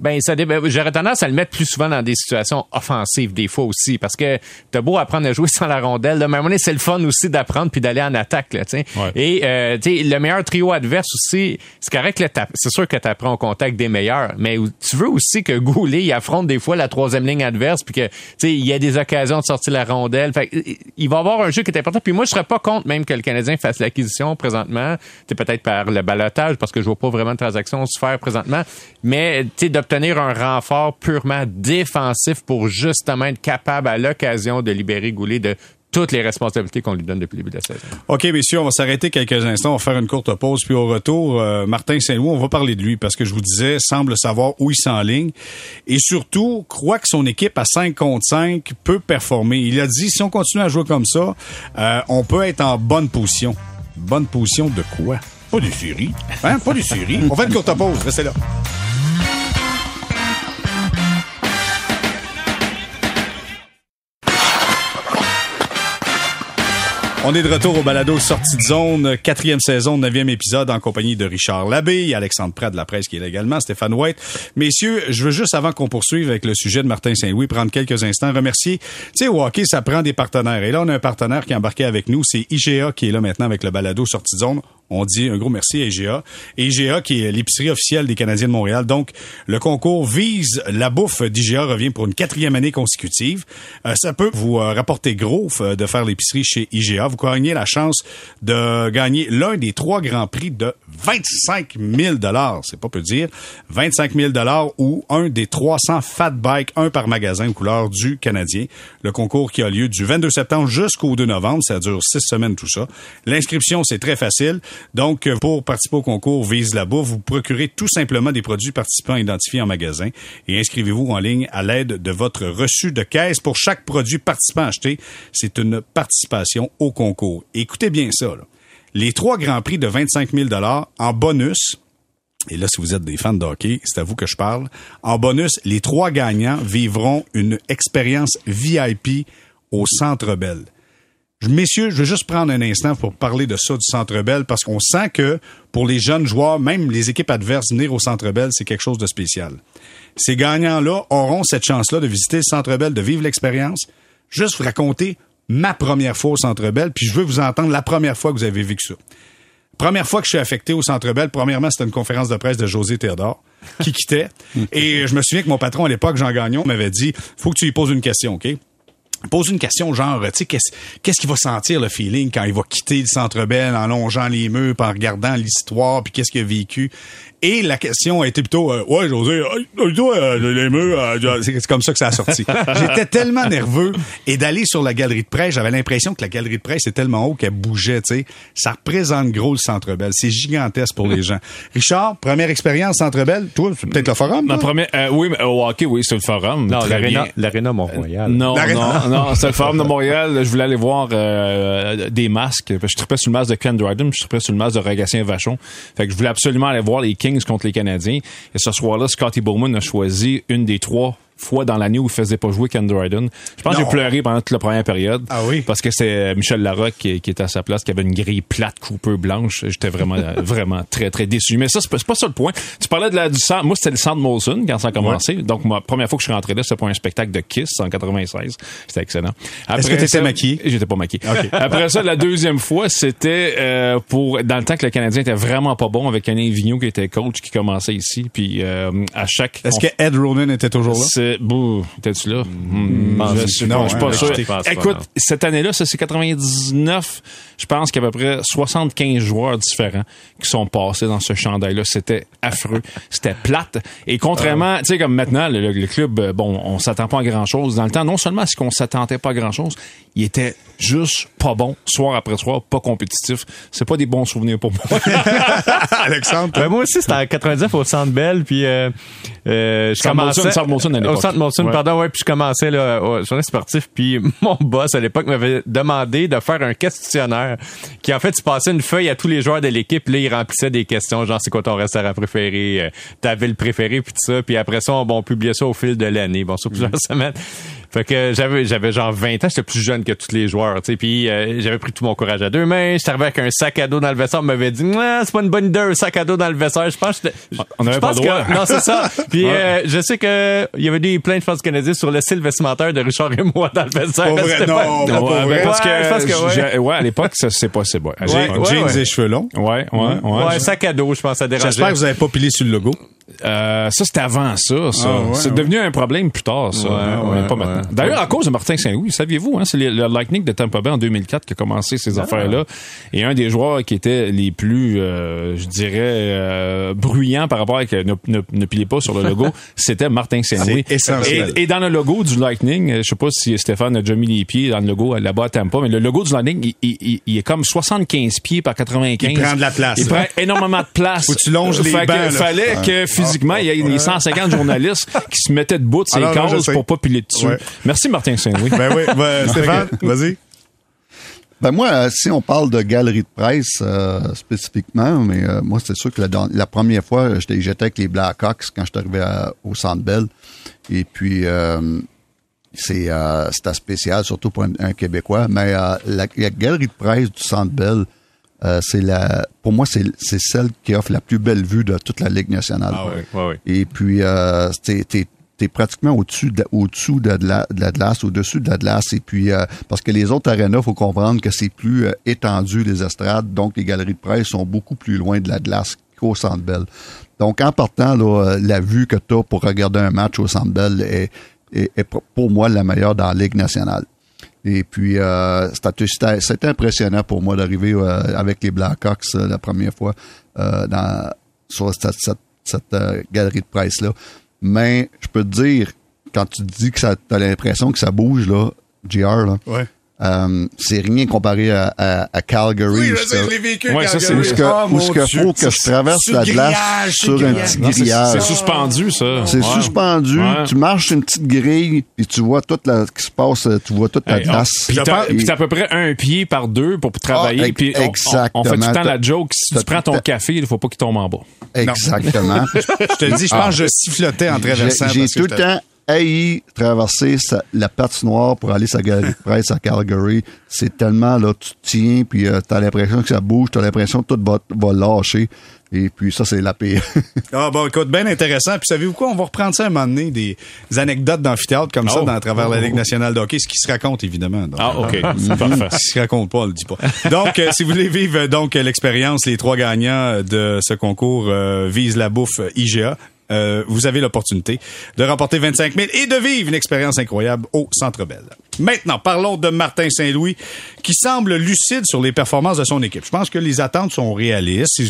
Speaker 4: Ben, ça ben, j'aurais tendance à le mettre plus souvent dans des situations offensives, des fois aussi, parce que t'as beau apprendre à jouer sans la rondelle, là, mais à un moment donné, c'est le fun aussi d'apprendre puis d'aller en attaque, là.
Speaker 2: Ouais.
Speaker 4: Et, euh, le meilleur trio adverse aussi, c'est correct, t'app- c'est sûr que t'apprends au contact des meilleurs, mais tu veux aussi que Goulet, il affronte des fois la troisième ligne adverse puis que, tu sais, il y a des occasions de sortir la rondelle. Fait que, il va avoir un jeu qui est important. Puis moi, je serais pas contre même que le Canadien fasse l'acquisition présentement. Peut-être par le balotage, parce que je vois pas vraiment de transaction se faire présentement. Mais, tu sais, d'obtenir un renfort purement défensif pour justement être capable à l'occasion de libérer Goulet de toutes les responsabilités qu'on lui donne depuis le début de la saison.
Speaker 1: OK, messieurs, on va s'arrêter quelques instants. On va faire une courte pause. Puis au retour, euh, Martin Saint-Louis, on va parler de lui parce que je vous disais, semble savoir où il s'enligne. Et surtout, croit que son équipe à 5 contre 5 peut performer. Il a dit, si on continue à jouer comme ça, euh, on peut être en bonne position. Bonne position de quoi? Pas des séries. Hein? Pas des séries. On fait une courte pause. Restez là. On est de retour au balado Sortie de zone, quatrième saison, neuvième épisode en compagnie de Richard Labbé, Alexandre Pratt de la presse qui est là également, Stéphane White. Messieurs, je veux juste, avant qu'on poursuive avec le sujet de Martin Saint-Louis, prendre quelques instants, remercier. Tu sais, au hockey, ça prend des partenaires. Et là, on a un partenaire qui est embarqué avec nous, c'est IGA qui est là maintenant avec le balado Sortie de zone. On dit un gros merci à IGA. IGA, qui est l'épicerie officielle des Canadiens de Montréal. Donc, le concours vise la bouffe d'IGA revient pour une quatrième année consécutive. Euh, ça peut vous euh, rapporter gros euh, de faire l'épicerie chez IGA. Vous gagnez la chance de gagner l'un des trois grands prix de 25 000 C'est pas peu dire. 25 000 ou un des 300 fat bikes, un par magasin aux couleurs du Canadien. Le concours qui a lieu du 22 septembre jusqu'au 2 novembre. Ça dure six semaines, tout ça. L'inscription, c'est très facile. Donc, pour participer au concours Vise la bouffe, vous procurez tout simplement des produits participants identifiés en magasin et inscrivez-vous en ligne à l'aide de votre reçu de caisse. Pour chaque produit participant acheté, c'est une participation au concours. Écoutez bien ça. Les trois grands prix de 25 000 en bonus, et là, si vous êtes des fans de hockey, c'est à vous que je parle. En bonus, les trois gagnants vivront une expérience VIP au Centre Bell. Messieurs, je veux juste prendre un instant pour parler de ça du Centre Bell parce qu'on sent que pour les jeunes joueurs, même les équipes adverses, venir au Centre Bell, c'est quelque chose de spécial. Ces gagnants-là auront cette chance-là de visiter le Centre Bell, de vivre l'expérience. Juste vous raconter ma première fois au Centre Bell, puis je veux vous entendre la première fois que vous avez vécu ça. Première fois que je suis affecté au Centre Bell, premièrement, c'était une conférence de presse de José Théodore qui quittait. Et je me souviens que mon patron à l'époque, Jean Gagnon, m'avait dit, faut que tu lui poses une question, OK? Pose une question genre, tu sais, qu'est-ce qu'est-ce qu'il va sentir le feeling quand il va quitter le Centre Bell en longeant les murs, en regardant l'histoire, puis qu'est-ce qu'il a vécu? Et la question a été plutôt, euh, ouais, José, euh, toi, euh, les murs, euh, c'est c'est comme ça que ça a sorti. J'étais tellement nerveux et d'aller sur la galerie de presse, j'avais l'impression que la galerie de presse est tellement haut qu'elle bougeait, tu sais. Ça représente gros le Centre Bell. C'est gigantesque pour les gens. Richard, première expérience Centre Bell, toi, c'est peut-être le forum.
Speaker 2: Ma première, euh, oui, mais au hockey, oui, c'est le forum.
Speaker 4: Non, l'aréna, l'aréna Mont-Royal.
Speaker 2: Non,
Speaker 1: L'Arena.
Speaker 2: non, non, c'est le Forum de Montréal. Je voulais aller voir euh, des masques. Je tripais sur le masque de Ken Dryden, je tripais sur le masque de Rogatien Vachon. Fait que je voulais absolument aller voir les Kings contre les Canadiens. Et ce soir-là, Scotty Bowman a choisi une des trois fois dans l'année où il faisait pas jouer Ken Dryden. Je pense que j'ai pleuré pendant toute la première période.
Speaker 1: Ah oui?
Speaker 2: Parce que c'était Michel Larocque qui, qui était à sa place, qui avait une grille plate, coupeur blanche. J'étais vraiment, vraiment très, très déçu. Mais ça, c'est pas, c'est pas ça le point. Tu parlais de la, du centre. Moi, c'était le centre Molson quand ça a commencé. Donc, ma première fois que je suis rentré là, c'était pour un spectacle de Kiss en 96. C'était excellent.
Speaker 1: Est-ce que t'étais maquillé?
Speaker 2: J'étais pas maquillé. Après ça, la deuxième fois, c'était euh, pour dans le temps que le Canadien était vraiment pas bon avec Alain Vigneault qui était coach qui commençait ici. Puis euh, à chaque
Speaker 1: Est-ce que Ed Ronan était toujours là?
Speaker 2: Bouh, t'es-tu là? Hmm,
Speaker 4: pense
Speaker 2: je suis
Speaker 1: non,
Speaker 2: pas, je suis pas
Speaker 1: hein,
Speaker 2: sûr.
Speaker 4: pas,
Speaker 2: Écoute, cette année-là, ça c'est 99. Je pense qu'il y a à peu près 75 joueurs différents qui sont passés dans ce chandail-là. C'était affreux, c'était plate. Et contrairement, tu sais comme maintenant, le, le- le club, euh, bon, on s'attend pas à grand-chose. Dans le temps, non seulement est-ce qu'on s'attendait pas à grand-chose, il était juste pas bon, soir après soir, pas compétitif. C'est pas des bons souvenirs pour moi.
Speaker 1: Alexandre?
Speaker 4: Ben, moi aussi, c'était en 99 au Centre Bell, puis euh, euh, je commençais...
Speaker 2: À
Speaker 4: Centre Molson,
Speaker 2: Ouais.
Speaker 4: pardon, ouais, puis je commençais là, au journée sportif, puis mon boss à l'époque m'avait demandé de faire un questionnaire qui, en fait, tu passais une feuille à tous les joueurs de l'équipe, là, il remplissait des questions, genre, c'est quoi ton restaurant préféré, euh, ta ville préférée, puis tout ça, puis après ça, on, bon, on publiait ça au fil de l'année, bon, sur plusieurs semaines. Fait que j'avais j'avais genre 20 ans, j'étais plus jeune que tous les joueurs, tu sais, puis euh, j'avais pris tout mon courage à deux mains, j'étais arrivé avec un sac à dos dans le vestiaire, on m'avait dit "Ah, c'est pas une bonne idée un sac à dos dans le vestiaire." Je pense que j'étais-
Speaker 2: On avait
Speaker 4: je
Speaker 2: pas droit.
Speaker 4: que- non, c'est ça. Puis euh, je sais que il y avait des plaintes je pense canadiennes sur le style vestimentaire de Richard et moi dans le vestiaire.
Speaker 1: Pas vrai,
Speaker 4: C'était
Speaker 1: non,
Speaker 4: pas-
Speaker 2: Ouais,
Speaker 1: vrai.
Speaker 2: ben, parce que,
Speaker 4: Ouais, je pense que ouais.
Speaker 2: ouais, à l'époque, ça, c'est possible. Ouais.
Speaker 4: Ouais,
Speaker 2: J'ai-
Speaker 4: ouais,
Speaker 1: Jeans
Speaker 4: ouais.
Speaker 1: et cheveux longs.
Speaker 2: ouais, ouais, ouais.
Speaker 4: Ouais, un sac à dos, je pense ça dérangeait.
Speaker 1: J'espère que vous n'avez pas pilé sur le logo.
Speaker 2: Euh, ça, c'était avant ça. ça.
Speaker 1: Ah, ouais,
Speaker 2: c'est
Speaker 1: ouais.
Speaker 2: devenu un problème plus tard, ça.
Speaker 4: Ouais,
Speaker 2: pas maintenant. D'ailleurs, à cause de Martin Saint-Louis, saviez-vous, hein, c'est le, Lightning de Tampa Bay en 2004 qui a commencé ces
Speaker 1: Ah.
Speaker 2: affaires-là. Et un des joueurs qui était les plus, euh, je dirais, euh, bruyants par rapport à que ne, ne, ne pilez pas sur le logo, c'était Martin Saint-Louis.
Speaker 1: Essentiel.
Speaker 2: Et, et dans le logo du Lightning, euh, je sais pas si Stéphane a déjà mis les pieds dans le logo là-bas à Tampa, mais le logo du Lightning, il, il- il- est comme 75 pieds par 95.
Speaker 1: Il prend de la place.
Speaker 2: Il prend énormément de place.
Speaker 1: Faut que tu longes les
Speaker 2: que
Speaker 1: bancs, là.
Speaker 2: fallait que physiquement, il y ait des 150 journalistes qui se mettaient debout de ces
Speaker 1: Ah
Speaker 2: cases
Speaker 1: sais.
Speaker 2: pour pas piler dessus.
Speaker 1: Ouais.
Speaker 2: Merci Martin Saint-Louis.
Speaker 1: Ben oui, ben, Stéphane, vas-y.
Speaker 3: Ben moi, euh, si on parle de galerie de presse euh, spécifiquement, mais euh, moi, c'est sûr que la, première fois, j'étais j'étais avec les Blackhawks quand je suis arrivé à- au Centre Bell. Et puis, euh, c'est euh, c'était spécial, surtout pour un, un Québécois. Mais euh, la, la galerie de presse du Centre Bell, euh, c'est la, pour moi, c'est c'est celle qui offre la plus belle vue de toute la Ligue nationale.
Speaker 1: Ah ouais.
Speaker 4: Ouais, ouais.
Speaker 3: Et puis, euh, t'es, t'es, t'es pratiquement au-dessus de, au-dessous de, la, de la glace, au-dessus de la glace. Et puis, euh, parce que les autres arénas, faut comprendre que c'est plus euh, étendu, les estrades. Donc, les galeries de presse sont beaucoup plus loin de la glace qu'au Centre Bell. Donc, en partant, là, la vue que tu as pour regarder un match au Centre Bell est, est, pour moi la meilleure dans la Ligue nationale. Et puis, euh, c'était, impressionnant pour moi d'arriver euh, avec les Blackhawks euh, la première fois euh, dans, sur cette, cette, cette, euh, galerie de presse-là. Mais je peux te dire, quand tu dis que ça as l'impression que ça bouge, là, GR, là,
Speaker 1: Ouais.
Speaker 3: Euh, c'est rien comparé à, à, à Calgary.
Speaker 1: Oui,
Speaker 3: où
Speaker 1: je
Speaker 2: ça,
Speaker 3: où ce que,
Speaker 1: Oh,
Speaker 3: où
Speaker 1: mon
Speaker 3: ce que
Speaker 1: Dieu.
Speaker 3: faut que je traverse la glace sur un
Speaker 1: grillage.
Speaker 3: petit grillage.
Speaker 2: C'est suspendu, ça.
Speaker 3: C'est
Speaker 2: Ouais.
Speaker 3: suspendu.
Speaker 2: Ouais.
Speaker 3: Tu marches sur une petite grille, puis tu vois toute la, ce qui se passe, euh, tu vois toute la
Speaker 2: Hey,
Speaker 3: glace.
Speaker 2: Puis t'as à peu près un pied par deux pour travailler.
Speaker 3: Ah, ex-
Speaker 2: puis on- on, on, fait tout le
Speaker 3: exactement.
Speaker 2: temps la joke. Si tu prends ton café, il faut pas qu'il tombe en bas.
Speaker 3: Exactement.
Speaker 1: Je te dis, je pense que je sifflotais en traversant.
Speaker 3: j'ai
Speaker 1: parce que
Speaker 3: tout le temps haï traverser sa- la patinoire pour aller sa galerie de presse à Calgary. C'est tellement, là, tu tiens, puis euh, t'as l'impression que ça bouge, t'as l'impression que tout va, va lâcher. Et puis ça, c'est la pire.
Speaker 1: Ah bon, écoute, bien intéressant. Puis savez-vous quoi? On va reprendre ça un moment donné, des anecdotes d'amphithéâtre comme ça
Speaker 2: Oh.
Speaker 1: dans, à travers la Ligue nationale de hockey, ce qui se raconte évidemment. Donc,
Speaker 2: Ah, OK.
Speaker 1: euh,
Speaker 2: C'est parfait.
Speaker 1: Ce qui se raconte pas, on le dit pas. Donc, euh, si vous voulez vivre donc l'expérience, les trois gagnants de ce concours euh, visent la bouffe IGA. Euh, vous avez l'opportunité de remporter 25 000 et de vivre une expérience incroyable au Centre Bell. Maintenant, parlons de Martin Saint-Louis, qui semble lucide sur les performances de son équipe. Je pense que les attentes sont réalistes.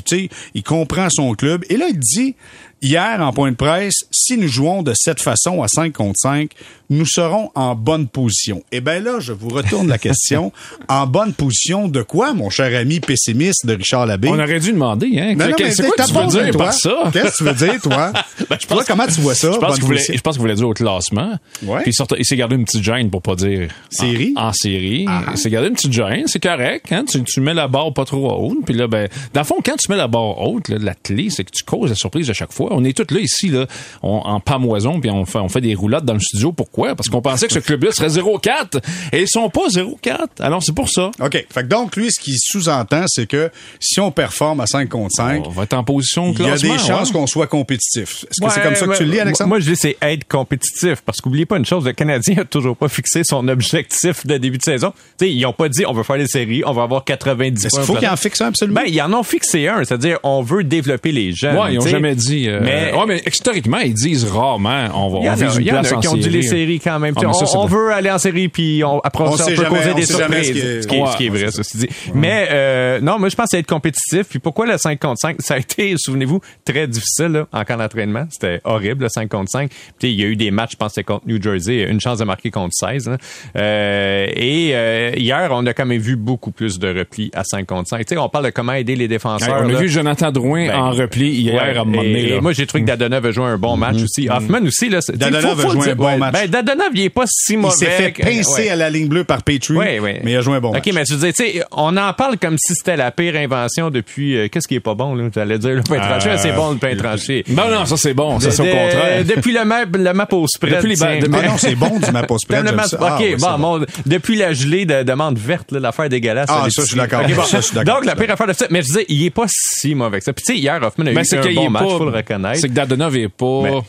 Speaker 1: Il, comprend son club. Et là, il dit, hier, en point de presse, si nous jouons de cette façon à 5 contre 5, nous serons en bonne position. Eh bien là, je vous retourne la question. en bonne position de quoi, mon cher ami pessimiste de Richard Labbé?
Speaker 2: On aurait dû demander, hein. C'est quoi que tu veux dire
Speaker 1: toi?
Speaker 2: par ça?
Speaker 1: Qu'est-ce que tu veux dire, toi?
Speaker 2: Ben, je
Speaker 1: Toi,
Speaker 2: pense-
Speaker 1: comment tu vois ça?
Speaker 2: Je pense qu'il voulait, je pense voulait dire au classement.
Speaker 1: Ouais.
Speaker 2: Puis surtout, il s'est gardé une petite gêne pour pas dire.
Speaker 1: Série?
Speaker 2: En, en série.
Speaker 1: Ah.
Speaker 2: Il s'est gardé une petite gêne. C'est correct, hein. Tu, tu mets la barre pas trop haute. Puis là, ben, dans le fond, quand tu mets la barre haute, là, la clé, c'est que tu causes la surprise à chaque fois. On est tous là ici, là, on, en pamoison, puis on fait, on fait des roulades dans le studio. Pourquoi? Parce qu'on pensait que ce club-là serait 0-4 et ils sont pas 0-4. Alors c'est pour ça.
Speaker 1: OK. Fait que donc, lui, ce qu'il sous-entend, c'est que si on performe à 5 contre 5,
Speaker 2: On va être en position
Speaker 1: il y a des chances
Speaker 2: ouais.
Speaker 1: qu'on soit compétitif. Est-ce que c'est comme ça que tu le lis, Alexandre?
Speaker 4: Moi, je dis c'est être compétitif. Parce qu'oubliez pas une chose, le Canadien a toujours pas fixé son objectif de début de saison. Tu sais, ils ont pas dit on veut faire les séries, on va avoir 90
Speaker 1: Est-ce
Speaker 4: points.
Speaker 1: qu'il faut qu'il en fixe un absolument?
Speaker 4: Ben, ils en ont fixé un, c'est-à-dire on veut développer les jeunes.
Speaker 2: Ouais, ils ont jamais dit. euh,
Speaker 4: Mais-
Speaker 2: ouais, mais historiquement, ils disent rarement on va on vise une
Speaker 4: il y en a
Speaker 2: place en
Speaker 4: qui ont dit les séries quand même.
Speaker 2: Ah, mais
Speaker 4: on, veut aller en série, puis on, après
Speaker 1: On
Speaker 4: peut
Speaker 1: jamais-
Speaker 4: causer
Speaker 1: on
Speaker 4: des surprises.
Speaker 1: ce qui est-
Speaker 4: vrai, ceci dit. Mais euh, non, moi, je pense que être compétitif. Puis pourquoi le 5 contre 5? Ça a été, souvenez-vous, très difficile là, en camp d'entraînement. C'était horrible, le 5 contre 5. Puis il y a eu des matchs, je pense contre New Jersey, une chance de marquer contre 16. hein. Euh, et euh, hier, on a quand même vu beaucoup plus de replis à 5 contre 5. Tu sais, on parle de comment aider les défenseurs.
Speaker 2: on a
Speaker 4: là.
Speaker 2: vu Jonathan Drouin
Speaker 4: Ben,
Speaker 2: en repli hier
Speaker 4: Ouais,
Speaker 2: à un moment donné.
Speaker 4: et,
Speaker 2: là.
Speaker 4: et moi, j'ai trouvé que Dadonov a joué un bon match aussi. Hoffman aussi, là.
Speaker 1: Dadonov a joué un bon match.
Speaker 4: Ben, Dadonov, il est pas si mauvais.
Speaker 1: il s'est fait pincer à la ligne bleue par Petrie,
Speaker 4: Oui, oui.
Speaker 1: mais il a joué un bon
Speaker 4: OK,
Speaker 1: match.
Speaker 4: mais tu dis, tu sais, on en parle comme si c'était la pire invention depuis. euh, Qu'est-ce qui est pas bon, là? Tu allais dire le pain tranché. C'est bon, le pain tranché.
Speaker 2: Non, non, ça c'est bon. Ça, c'est au contraire.
Speaker 4: Depuis le map, le map au spread.
Speaker 2: Depuis les
Speaker 1: Ah non, c'est bon du map au spread.
Speaker 4: OK,
Speaker 1: Ah, ouais,
Speaker 4: bon, depuis la gelée de demande verte, l'affaire dégueulasse.
Speaker 1: Ah, ça, je suis d'accord.
Speaker 4: OK. Donc, la pire affaire de ça. Mais je disais, il est pas si mauvais que ça. Puis, tu sais, hier, Hoffman a eu un bon match, faut le reconnaître.
Speaker 2: C'est que Dadonov est pas.
Speaker 4: Mais-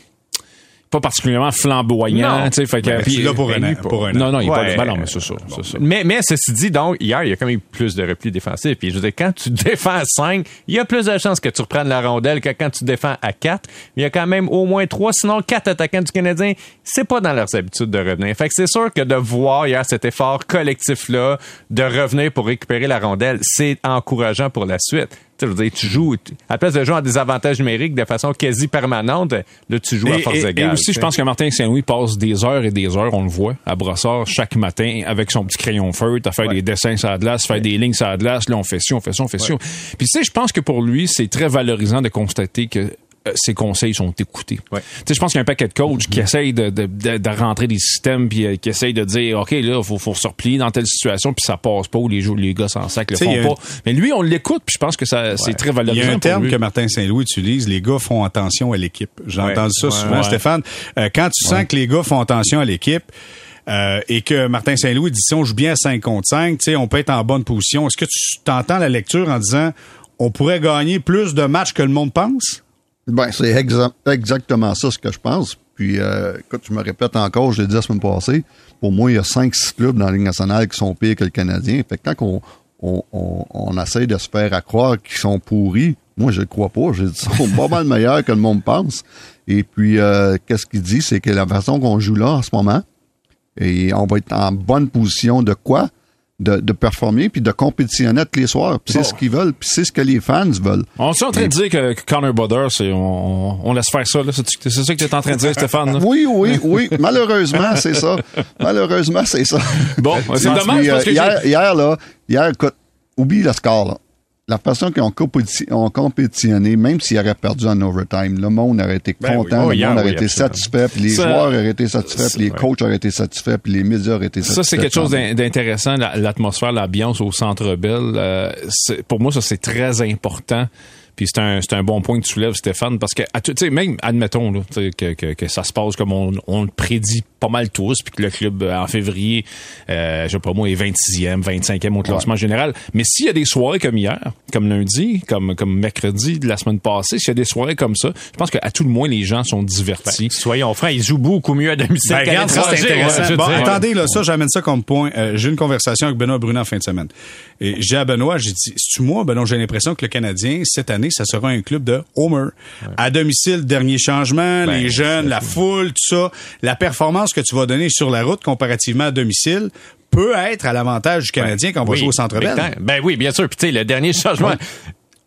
Speaker 2: pas particulièrement flamboyant, tu sais,
Speaker 1: Ben, l'as pour
Speaker 2: ben,
Speaker 1: un pour un.
Speaker 2: Non, non, il est pas,
Speaker 4: Ouais.
Speaker 2: ben non, mais c'est ça, ça.
Speaker 4: Mais, mais ceci dit, donc, hier, il y a quand même eu plus de replis défensifs. Puis je veux dire, quand tu défends à 5, il y a plus de chances que tu reprennes la rondelle que quand tu défends à 4. Il y a quand même au moins 3, sinon 4 attaquants du Canadien. C'est pas dans leurs habitudes de revenir. Fait que c'est sûr que de voir hier cet effort collectif-là de revenir pour récupérer la rondelle, c'est encourageant pour la suite. Je veux dire, tu joues, tu- à la place de jouer en désavantage numérique de façon quasi permanente, là, tu joues à
Speaker 2: Et,
Speaker 4: force
Speaker 2: et- et
Speaker 4: égale.
Speaker 2: aussi,
Speaker 4: tu
Speaker 2: je pense que Martin Saint-Louis passe des heures et des heures, on le voit, à Brossard chaque matin avec son petit crayon feutre, à faire des dessins sur la glace, faire des lignes sur la glace. Là, on fait ci, on fait ça, on fait ça. Puis tu sais, je pense que pour lui, c'est très valorisant de constater que ses conseils sont écoutés.
Speaker 4: Ouais.
Speaker 2: Tu sais, je pense qu'il y a un paquet de coachs qui essayent de, de, de, de rentrer des systèmes puis euh, qui essayent de dire OK là, faut faut se replier dans telle situation puis ça passe pas ou les les gars s'en sac le
Speaker 1: il
Speaker 2: font
Speaker 1: un-
Speaker 2: pas. Mais lui, on l'écoute puis je pense que ça c'est très
Speaker 1: Il y
Speaker 2: valorisant
Speaker 1: a un terme que Martin Saint-Louis utilise, les gars font attention à l'équipe. J'ai
Speaker 4: Ouais.
Speaker 1: entendu ça souvent. Stéphane. Euh, quand tu sens que les gars font attention à l'équipe euh, et que Martin Saint-Louis dit si on joue bien à 5 contre 5, tu sais, on peut être en bonne position. Est-ce que tu t'entends la lecture en disant on pourrait gagner plus de matchs que le monde pense?
Speaker 3: Ben, c'est exa- exactement ça ce que je pense. Puis, euh, écoute, je me répète encore, je l'ai dit la semaine passée, pour moi, il y a cinq, six clubs dans la Ligue nationale qui sont pires que le Canadien. Fait que quand on, on, on, on essaie de se faire à croire qu'ils sont pourris, moi, je le crois pas. Je dis, ils sont pas mal meilleurs que le monde pense. Et puis, euh, qu'est-ce qu'il dit? C'est que la façon qu'on joue là, en ce moment, et on va être en bonne position de quoi? De, de performer puis de compétitionner tous les soirs. Puis c'est ce qu'ils veulent, puis c'est ce que les fans veulent.
Speaker 2: On est en train de dire que, que Connor Budder, c'est on, on laisse faire ça. là. C'est ça que tu es en train de dire, Stéphane. là?
Speaker 3: Oui, oui, oui. Malheureusement, c'est ça. Malheureusement, c'est ça.
Speaker 2: Bon, c'est
Speaker 3: Puis,
Speaker 2: dommage parce que
Speaker 3: euh, hier,
Speaker 2: j'ai-
Speaker 3: hier, là, hier, écoute, oublie le score, là. La façon qu'ils ont, compéti- ont compétitionné, même s'ils auraient perdu en overtime, le monde aurait été
Speaker 1: Ben oui.
Speaker 3: content,
Speaker 4: Oh,
Speaker 3: le
Speaker 4: hier,
Speaker 3: monde aurait été satisfait, puis les
Speaker 2: Ça-
Speaker 3: joueurs auraient été satisfaits, puis les coachs auraient été satisfaits, puis les médias auraient été satisfaits.
Speaker 2: Ça, c'est quelque chose d'in- d'intéressant, la- l'atmosphère, l'ambiance au Centre Bell. Euh, pour moi, ça, c'est très important. Puis c'est un, c'est un bon point que tu soulèves, Stéphane, parce que, à tout- tu sais, même, admettons, là, tu sais, que, que, que ça se passe comme on, on le prédit pas mal tous, puis que le club, euh, en février, euh, je sais pas moi, est 26e, 25e au classement général. Mais s'il y a des soirées comme hier, comme lundi, comme, comme mercredi de la semaine passée, s'il y a des soirées comme ça, je pense qu'à tout le moins, les gens sont divertis.
Speaker 4: Soyons francs, ils jouent beaucoup mieux à domicile
Speaker 1: Ben,
Speaker 4: qu'à
Speaker 1: c'est
Speaker 4: l'étranger.
Speaker 1: intéressant.
Speaker 4: Ouais, veux
Speaker 1: Bon,
Speaker 4: dire.
Speaker 1: attendez, là, ça, j'amène ça comme point. Euh, j'ai eu une conversation avec Benoît Brunet en fin de semaine. Et j'ai à Benoît, j'ai dit, c'est-tu moi, Benoît, j'ai l'impression que le Canadien, cette année, ça sera un club de Homer. À domicile, dernier changement,
Speaker 4: Ben,
Speaker 1: les jeunes, la foule, tout ça. La performance que tu vas donner sur la route comparativement à domicile peut être à l'avantage du Canadien quand on va
Speaker 4: Oui,
Speaker 1: jouer au Centre Bell.
Speaker 4: Ben oui, bien sûr. Puis tu sais, le dernier changement,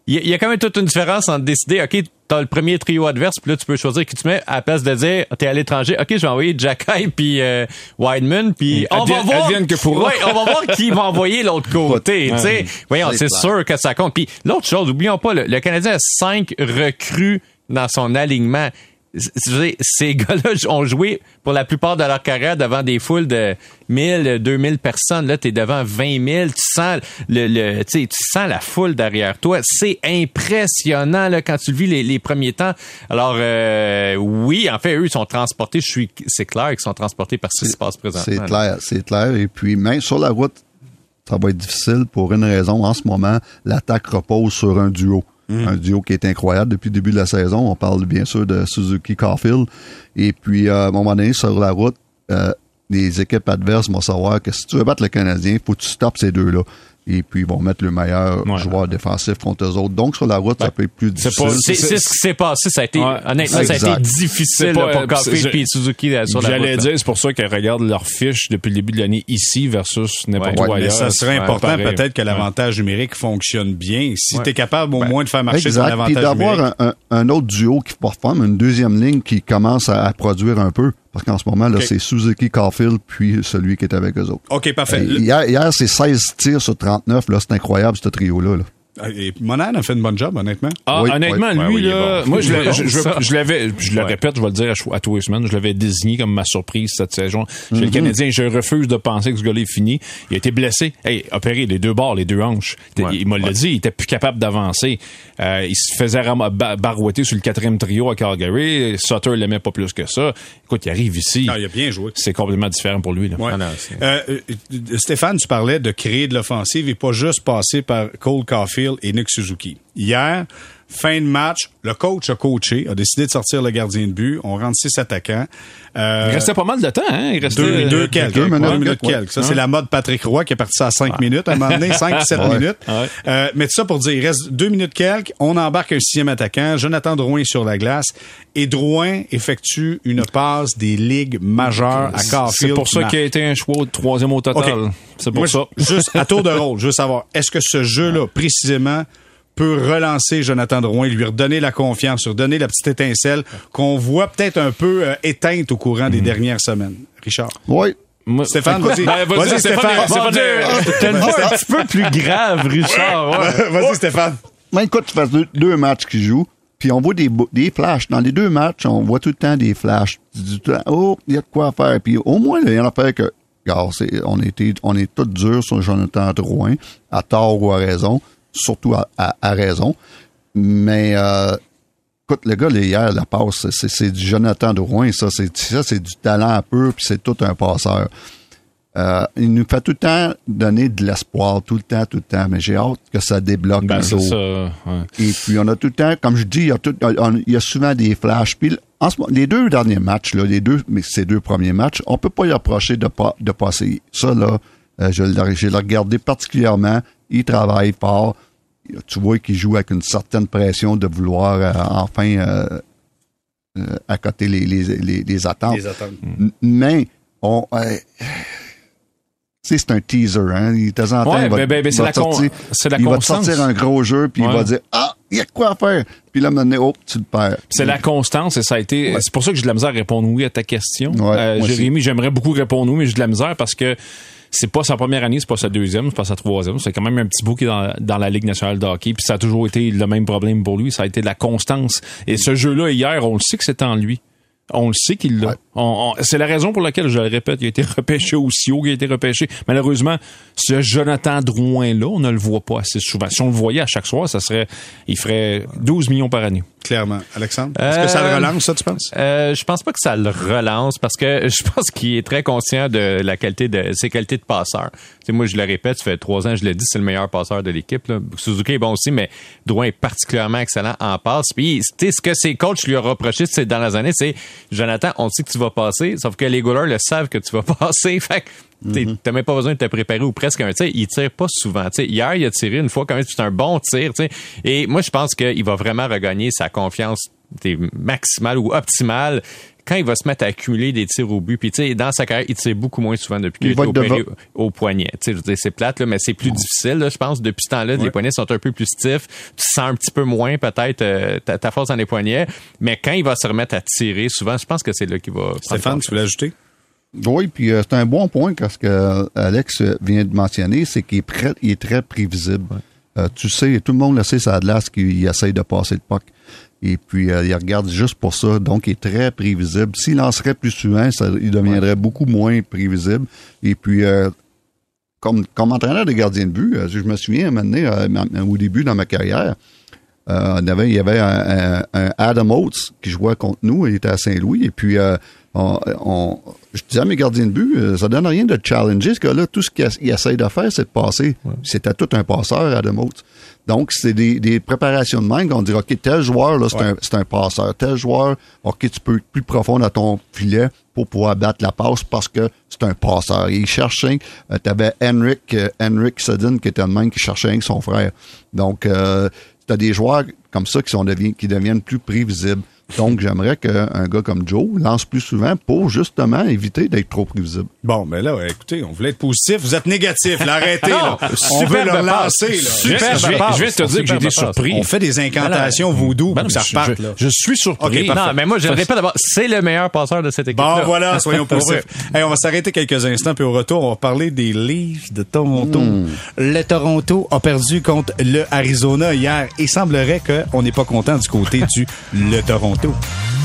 Speaker 4: il y, y a quand même toute une différence entre décider, OK, t'as le premier trio adverse, puis là, tu peux choisir qui tu mets, à la place de dire, t'es à l'étranger, OK, je vais envoyer Jacky puis euh, Wideman, puis on va voir...
Speaker 2: que.
Speaker 4: Ouais, on va voir qui va envoyer l'autre côté, tu sais. Voyons,
Speaker 3: C'est
Speaker 4: sûr que ça compte. Puis l'autre chose, oublions pas, le, le Canadien a cinq recrues dans son alignement ces gars-là ont joué pour la plupart de leur carrière devant des foules de 1000, 2000 personnes. Là, t'es devant 20 000. Tu sens le, le tu tu sens la foule derrière toi. C'est impressionnant là quand tu le vis les, les premiers temps. Alors euh, oui, en fait, eux ils sont transportés. Je suis, c'est clair qu'ils sont transportés par ce qui se passe présentement.
Speaker 3: C'est clair, c'est clair. Et puis, même sur la route, ça va être difficile pour une raison. En ce moment, l'attaque repose sur un duo. Un duo qui est incroyable depuis le début de la saison. On parle bien sûr de Suzuki Caulfield. Et puis, euh, à un moment donné, sur la route, euh, les équipes adverses vont savoir que si tu veux battre le Canadien, il faut que tu stoppes ces deux-là. Et puis, ils vont mettre le meilleur
Speaker 2: Ouais.
Speaker 3: joueur défensif contre eux autres. Donc, sur la route, ça peut être plus
Speaker 2: c'est
Speaker 3: difficile.
Speaker 2: pas-
Speaker 4: C'est c'est ce qui s'est passé. Ça a été,
Speaker 2: Ouais.
Speaker 4: honnêtement, ça a
Speaker 3: Exact.
Speaker 4: été difficile là, pour Caulfield puis Suzuki euh, sur la route.
Speaker 2: J'allais dire, c'est pour ça qu'elles regardent leurs fiches depuis le début de l'année ici versus n'importe
Speaker 4: Ouais.
Speaker 2: où
Speaker 3: Ouais,
Speaker 2: ailleurs.
Speaker 1: Mais ça serait important peut-être que
Speaker 2: Ouais.
Speaker 1: l'avantage numérique fonctionne bien. Si
Speaker 4: Ouais.
Speaker 1: tu es capable au
Speaker 4: Ben,
Speaker 1: moins de faire marcher ton
Speaker 3: Exact. Puis
Speaker 1: avantage
Speaker 3: d'avoir
Speaker 1: numérique.
Speaker 3: un, un- un autre duo qui performe, une deuxième ligne qui commence à, à produire un peu. Parce qu'en ce moment, là, c'est Suzuki Caulfield, puis celui qui est avec eux autres.
Speaker 1: OK, parfait.
Speaker 3: Euh, hier, hier c'est 16 tirs sur 39. Là, c'est incroyable, ce trio-là. là.
Speaker 1: Et Monan a fait une bonne job, honnêtement.
Speaker 2: Ah,
Speaker 3: Oui,
Speaker 2: honnêtement,
Speaker 4: oui.
Speaker 2: lui,
Speaker 4: oui,
Speaker 2: là,
Speaker 4: bon.
Speaker 2: moi, je, l'ai- je, je-
Speaker 4: ça.
Speaker 2: je l'avais, je le
Speaker 4: Ouais.
Speaker 2: répète, je vais le dire à, à tous les semaines, je l'avais désigné comme ma surprise cette saison. Chez
Speaker 3: Mhm.
Speaker 2: le Canadien, je refuse de penser que ce gars-là est fini. Il a été blessé. Hey, opéré les deux bords, les deux hanches. Il-
Speaker 4: Ouais.
Speaker 2: Il m'a le dit, il était plus capable d'avancer. Euh, il se faisait barouetter sur le quatrième trio à Calgary. Sutter l'aimait pas plus que ça. Écoute, il arrive ici.
Speaker 1: Ah, il a bien joué.
Speaker 2: C'est complètement différent pour lui, là.
Speaker 1: Ouais.
Speaker 4: Ah non,
Speaker 1: Euh, euh, Stéphane, tu parlais de créer de l'offensive et pas juste passer par Cole Caulfield et Nick Suzuki. Hier, fin de match, le coach a coaché, a décidé de sortir le gardien de but. On rentre six attaquants. Euh,
Speaker 2: Il restait pas mal de temps, hein? Il restait
Speaker 1: deux, deux quelques.
Speaker 3: deux minutes,
Speaker 1: deux minutes
Speaker 3: ouais.
Speaker 1: quelques. Ça, c'est la mode Patrick Roy qui est parti ça à cinq minutes. À un moment donné, cinq, sept
Speaker 3: Ouais.
Speaker 1: minutes.
Speaker 2: Ouais.
Speaker 1: Euh, mais tout ça pour dire, il reste deux minutes quelques. On embarque un sixième attaquant. Jonathan Drouin est sur la glace. Et Drouin effectue une passe des ligues majeures à Carfield.
Speaker 2: C'est pour ça
Speaker 1: qui
Speaker 2: qu'il a été un choix de troisième au total. C'est pour
Speaker 1: Moi,
Speaker 2: ça.
Speaker 1: Juste à tour de rôle, je veux savoir, est-ce que ce jeu-là, précisément, peut relancer Jonathan Drouin, lui redonner la confiance, lui redonner la petite étincelle qu'on voit peut-être un peu euh, éteinte au courant
Speaker 2: Mhm.
Speaker 1: des dernières semaines? Richard?
Speaker 3: Oui.
Speaker 2: Moi-
Speaker 1: Stéphane, vas-y.
Speaker 2: Ben, vas-y,
Speaker 1: Vas-y,
Speaker 2: Stéphane,
Speaker 1: Stéphane.
Speaker 2: Euh,
Speaker 4: T'as voix un petit peu plus grave, Richard. ouais.
Speaker 1: Vas-y, Stéphane.
Speaker 3: Mais écoute, tu fais deux, deux matchs qui jouent, puis on voit des, des flashs. Dans les deux matchs, on voit tout le temps des flashs. Tu dis tout le temps, oh, il y a de quoi faire. Puis au moins, il y en a fait que, regarde, c'est- on, était, on est tous durs sur Jonathan Drouin, à tort ou à raison, surtout à, à- à raison. Mais, euh, écoute, le gars, hier, la passe, c'est, c'est du Jonathan Drouin, ça, c'est, ça, c'est du talent un peu, puis c'est tout un passeur. Euh, il nous fait tout le temps donner de l'espoir, tout le temps, tout le temps, mais j'ai hâte que ça débloque
Speaker 2: Ben,
Speaker 3: un jour.
Speaker 2: ça. ouais.
Speaker 3: Et puis, on a tout le temps, comme je dis, il y a, tout- on- il y a souvent des flashs. Puis, en ce moment, les deux derniers matchs, là, les deux, mais ces deux premiers matchs, on peut pas y approcher de pas, de passer. Ça, là, euh, je l'ai je l'ai regardé particulièrement. Il travaille fort. Tu vois qu'il joue avec une certaine pression de vouloir euh, enfin euh, euh, accoter les, les, les, les attentes.
Speaker 1: Les attentes.
Speaker 3: Mais, on, euh, tu sais, c'est un teaser, hein. Il, de temps
Speaker 2: Ouais,
Speaker 3: va,
Speaker 2: ben, ben, ben, c'est
Speaker 3: va
Speaker 2: la
Speaker 3: te
Speaker 2: con-
Speaker 3: sortir-
Speaker 2: c'est la
Speaker 3: il va te
Speaker 2: constance.
Speaker 3: sortir un gros jeu, puis il va dire, ah, il y a quoi à faire. Puis là, maintenant, oh, tu le perds.
Speaker 2: C'est la constance et ça a été. C'est pour ça que j'ai de la misère à répondre oui à ta question. Euh. Jérémy, j'aimerais beaucoup répondre oui, mais j'ai de la misère parce que c'est pas sa première année, c'est pas sa deuxième, c'est pas sa troisième. C'est quand même un petit bout qui est dans, la Ligue nationale de hockey. Puis ça a toujours été le même problème pour lui. Ça a été de la constance. Et ce jeu-là, hier, on le sait que c'est en lui. On le sait qu'il l'a.
Speaker 3: Ouais.
Speaker 2: On- on- c'est la raison pour laquelle, je le répète, il a été repêché aussi haut qu'il a été repêché. Malheureusement, ce Jonathan Drouin-là, on ne le voit pas assez souvent. Si on le voyait à chaque soir, ça serait, il ferait 12 millions par année.
Speaker 1: Clairement. Alexandre, est-ce que ça le
Speaker 4: Euh,
Speaker 1: relance, ça, tu penses?
Speaker 4: Euh, je pense pas que ça le relance parce que je pense qu'il est très conscient de la qualité de ses qualités de passeur. Tu sais, moi, je le répète, ça fait trois ans, je l'ai dit, c'est le meilleur passeur de l'équipe. Suzuki est bon aussi, mais Drouin est particulièrement excellent en passe. Puis, tu sais, ce que ses coachs lui ont reproché ces dernières années, c'est Jonathan, on sait que tu vas passer, sauf que les goalers le savent que tu vas passer. Fait que tu t'as même pas besoin de te préparer ou presque un tir. Il tire pas souvent. Hier, il a tiré une fois quand même, c'est un bon tir. Et moi, je pense qu'il va vraiment regagner sa confiance maximale ou optimale quand il va se mettre à accumuler des tirs au but. Puis tu sais, dans sa carrière, il tire beaucoup moins souvent depuis qu'il
Speaker 3: être
Speaker 4: opéré au poignet. Tu sais, c'est plate, là, mais c'est plus difficile, là, je pense. Depuis ce temps-là, les poignets sont un peu plus stiffs. Tu sens un petit peu moins, peut-être, euh, ta, ta force dans les poignets. Mais quand il va se remettre à tirer, souvent, je pense que c'est là qu'il va...
Speaker 1: Stéphane, tu voulais ajouter?
Speaker 3: Oui, puis euh, c'est un bon point parce que euh, Alex vient de mentionner, c'est qu'il est, prêt- il est très prévisible. Euh, tu sais, tout le monde le sait, ça a de l'as qu'il essaye de passer le puck. Et puis, euh, il regarde juste pour ça. Donc, il est très prévisible. S'il lancerait plus souvent, ça, il deviendrait beaucoup moins prévisible. Et puis, euh, comme, comme entraîneur de gardien de but, euh, je me souviens, maintenant, au début dans ma carrière, il y avait, il y avait un, un, Adam Oates qui jouait contre nous. Il était à Saint-Louis. Et puis, on, on, je disais à mes gardiens de but, ça donne rien de challenger. Ce gars-là, tout ce qu'il essaye de faire, c'est de passer. C'était tout un passeur, Adam Oates. Donc, c'est des, des, préparations de main qu'on dit, OK, tel joueur, là, c'est un, un, passeur. Tel joueur, OK, tu peux être plus profond dans ton filet pour pouvoir battre la passe parce que c'est un passeur. il cherchait, euh, tu avais Henrik, euh, Henrik Sudden qui était un main qui cherchait avec son frère. Donc, euh, tu as des joueurs comme ça qui, sont, qui deviennent plus prévisibles. Donc, j'aimerais qu'un gars comme Joe lance plus souvent pour justement éviter d'être trop prévisible.
Speaker 1: Bon, mais là, écoutez, on voulait être positif. Vous êtes négatif. L'arrêtez, là. On veut le lancer, là.
Speaker 2: Super je, vais, je vais te dire que j'ai été surpris.
Speaker 1: On fait des incantations voodoo ben ça reparte, là.
Speaker 2: Je suis surpris.
Speaker 4: non, mais moi, je le répète d'abord, c'est le meilleur passeur de cette équipe
Speaker 1: Bon, voilà, soyons positifs. hey, on va s'arrêter quelques instants, puis au retour, on va parler des Leafs de Toronto. Hmm. Le Toronto a perdu contre le Arizona hier. Il semblerait qu'on n'est pas content du côté du le Toronto. Toronto.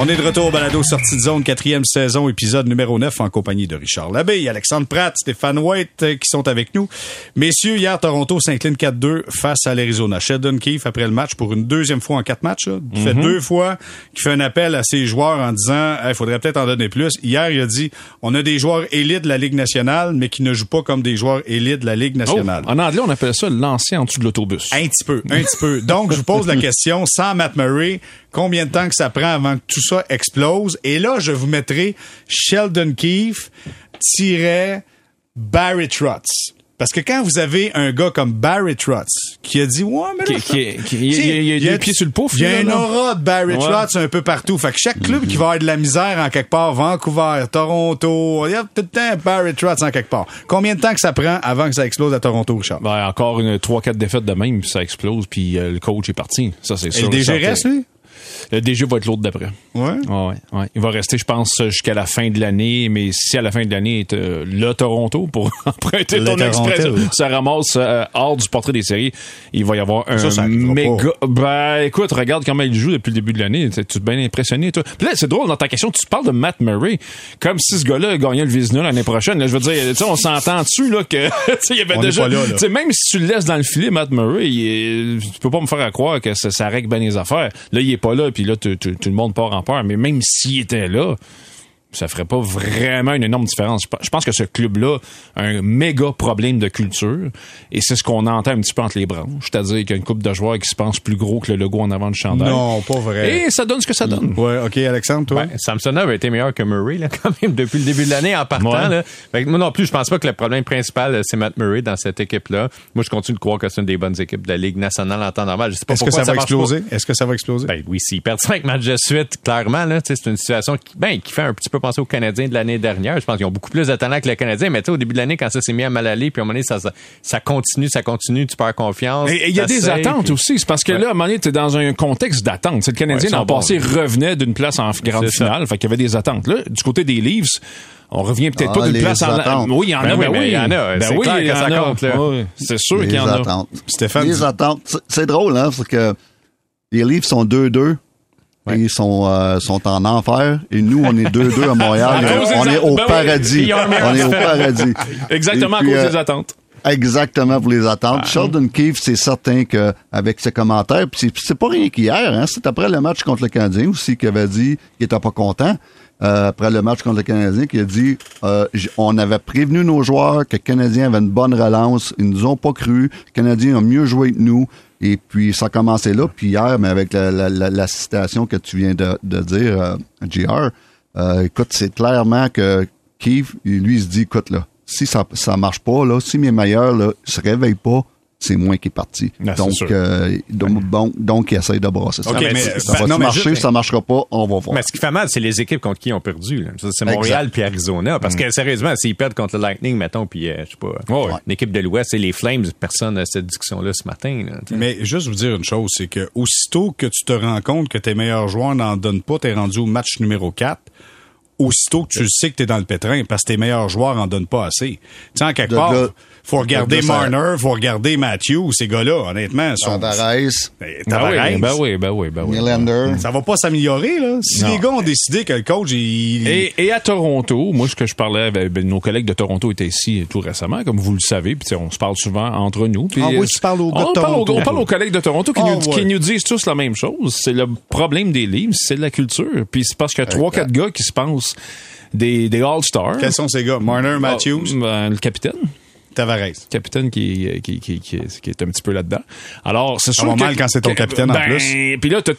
Speaker 1: On est de retour au balado sortie de zone, quatrième saison, épisode numéro 9, en compagnie de Richard Labbé, Alexandre Pratt, Stéphane White euh, qui sont avec nous. Messieurs, hier, Toronto s'incline 4-2 face à l'Arizona. Sheldon Keefe, après le match, pour une deuxième fois en quatre matchs, qui fait mhm. deux fois, qui fait un appel à ses joueurs en disant il faudrait peut-être en donner plus. Hier, il a dit on a des joueurs élites de la Ligue nationale, mais qui ne jouent pas comme des joueurs élites de la Ligue nationale.
Speaker 2: Oh, en anglais, on appelle ça lancer en dessous de l'autobus.
Speaker 1: Un petit peu, un petit peu. Donc, je vous pose la question, sans Matt Murray, combien de temps que ça prend avant que tout ça explose. Et là, je vous mettrai Sheldon Keefe tiret Barry Trotz. Parce que quand vous avez un gars comme Barry Trotz qui a dit ouais mais là,
Speaker 2: il, y a, des pieds sur le pouf
Speaker 1: il y a un aura de Barry Trotz un peu partout. Fait que chaque club qui va avoir de la misère en quelque part Vancouver Toronto il y a tout le temps Barry Trotz en quelque part. Combien de temps que ça prend avant que ça explose à Toronto Richard?
Speaker 2: Ben, encore une 3-4 défaites de même ça explose puis euh, le coach est parti. Ça c'est sûr
Speaker 1: et le DG reste lui?
Speaker 2: Le DG va être l'autre d'après.
Speaker 1: Ouais?
Speaker 2: ouais. ouais, Il va rester, je pense, jusqu'à la fin de l'année. Mais si à la fin de l'année, euh, le Toronto, pour emprunter ton expression, ça ramasse euh, hors du portrait des séries, il va y avoir un méga. Ben, écoute, regarde comment il joue depuis le début de l'année. Tu es bien impressionné, toi. Puis là, c'est drôle, dans ta question, tu parles de Matt Murray comme si ce gars-là gagnait le Vizina l'année prochaine. Là, je veux dire, on s'entend dessus, là, que, il y avait déjà. Même si tu le laisses dans le filet, Matt Murray, tu peux pas me faire croire que ça, ça règle bien les affaires. Là, il est pas là, puis là, tout le monde part en peur. Mais même s'il était là, ça ferait pas vraiment une énorme différence. Je pense que ce club-là a un méga problème de culture et c'est ce qu'on entend un petit peu entre les branches. C'est-à-dire qu'il y a une coupe de joueurs qui se pense plus gros que le logo en avant du chandail.
Speaker 1: Non, pas vrai.
Speaker 2: Et ça donne ce que ça donne.
Speaker 1: Ouais, OK, Alexandre, toi?
Speaker 4: Ben, Samsonov a été meilleur que Murray, là, quand même, depuis le début de l'année en partant. Là. moi non plus, je pense pas que le problème principal, c'est Matt Murray dans cette équipe-là. Moi, je continue de croire que c'est une des bonnes équipes de la Ligue nationale en temps normal. Je sais pas
Speaker 1: Est-ce
Speaker 4: que
Speaker 1: ça, va exploser? Est-ce que ça va exploser?
Speaker 4: Ben oui, s'ils perdent cinq matchs de suite, clairement, là, c'est une situation qui, ben, qui fait un petit peu penser aux Canadiens de l'année dernière. Je pense qu'ils ont beaucoup plus de talent que les Canadiens, mais tu sais, au début de l'année, quand ça s'est mis à mal aller, puis à un moment donné, ça, ça, continue, ça continue, tu perds confiance.
Speaker 2: Et il y a des attentes aussi. C'est parce que là, à un moment donné, tu es dans un contexte d'attente. Le Canadien, l'an passé, revenait d'une place en grande finale. Fait qu'il y avait des attentes. Là, du côté des Leafs, on revient peut-être pas ah, d'une place en
Speaker 3: Oui,
Speaker 2: il y en a, ben oui, il y en
Speaker 4: a. Ben oui, il y en a.
Speaker 2: C'est sûr qu'il y en a.
Speaker 3: Stéphane. Les attentes. C'est drôle, hein, parce que les Leafs sont 2-2 ils sont, euh, sont en enfer. Et nous, on est 2-2 à Montréal. on est au ben paradis. on est au paradis.
Speaker 2: Exactement à cause des euh, attentes.
Speaker 3: Exactement pour les attentes. Ah. Sheldon Keefe, c'est certain que avec ses commentaires, puis c'est pas rien qu'hier, hein, c'est après le match contre le Canadien aussi qu'il avait dit qu'il était pas content. Euh, après le match contre le Canadien, qui a dit on avait prévenu nos joueurs que le Canadien avait une bonne relance, ils nous ont pas cru, le Canadien a mieux joué que nous. Et puis, ça a commencé là. Puis hier, mais avec la, la, la, citation que tu viens de, de dire, euh, JR, euh, écoute, c'est clairement que Keith, lui, il se dit, écoute, là, si ça ça marche pas, là, si mes meilleurs, là, se réveillent pas, c'est moi qui est parti.
Speaker 2: Ah,
Speaker 3: donc, euh, donc, bon, donc, il essaye de brasser ça.
Speaker 1: mais,
Speaker 3: ça va marcher, ça marchera pas, on va voir.
Speaker 4: Mais ce qui fait mal, c'est les équipes contre qui ils ont perdu. C'est Montréal puis Arizona. Parce que mm. sérieusement, s'ils perdent contre le Lightning, mettons, puis euh, je sais pas, une équipe de l'Ouest et les Flames, personne n'a cette discussion-là ce matin.
Speaker 1: mais juste vous dire une chose, c'est que aussitôt que tu te rends compte que tes meilleurs joueurs n'en donnent pas, t'es rendu au match numéro 4, aussitôt que tu le sais que tu es dans le pétrin parce que tes meilleurs joueurs en donnent pas assez. Tu sais, en quelque
Speaker 3: De
Speaker 1: part,
Speaker 3: là-
Speaker 1: faut regarder Marner, faut regarder Matthew, ces gars-là, honnêtement. Sont...
Speaker 3: Tavares,
Speaker 1: Ben,
Speaker 2: Ben oui, ben oui, ben oui, ben oui.
Speaker 3: Nylander.
Speaker 1: Ça va pas s'améliorer, là. Si
Speaker 2: Non.
Speaker 1: les gars ont décidé que le coach, il...
Speaker 2: Et, et à Toronto, moi, ce que je parlais avec ben, nos collègues de Toronto étaient ici tout récemment, comme vous le savez, puis tu sais, on se parle souvent entre nous. puis,
Speaker 1: Ah oui,
Speaker 2: euh,
Speaker 1: tu parles aux gars de
Speaker 2: on parle aux- on parle aux collègues de Toronto qui,
Speaker 1: Ah
Speaker 2: nous,
Speaker 1: ouais.
Speaker 2: qui nous disent tous la même chose. C'est le problème des livres, c'est la culture. Puis c'est parce qu'il y a trois, quatre gars qui se pensent des, des All-Stars.
Speaker 1: Quels sont ces gars? Marner, Matthews,
Speaker 2: Ah, ben, le capitaine.
Speaker 1: Tavares.
Speaker 2: capitaine qui, qui, qui, qui, est un petit peu là-dedans. Alors, c'est
Speaker 1: Ça
Speaker 2: sûr
Speaker 1: va mal quand c'est ton capitaine, en
Speaker 2: ben,
Speaker 1: plus.
Speaker 2: Puis là, t'as,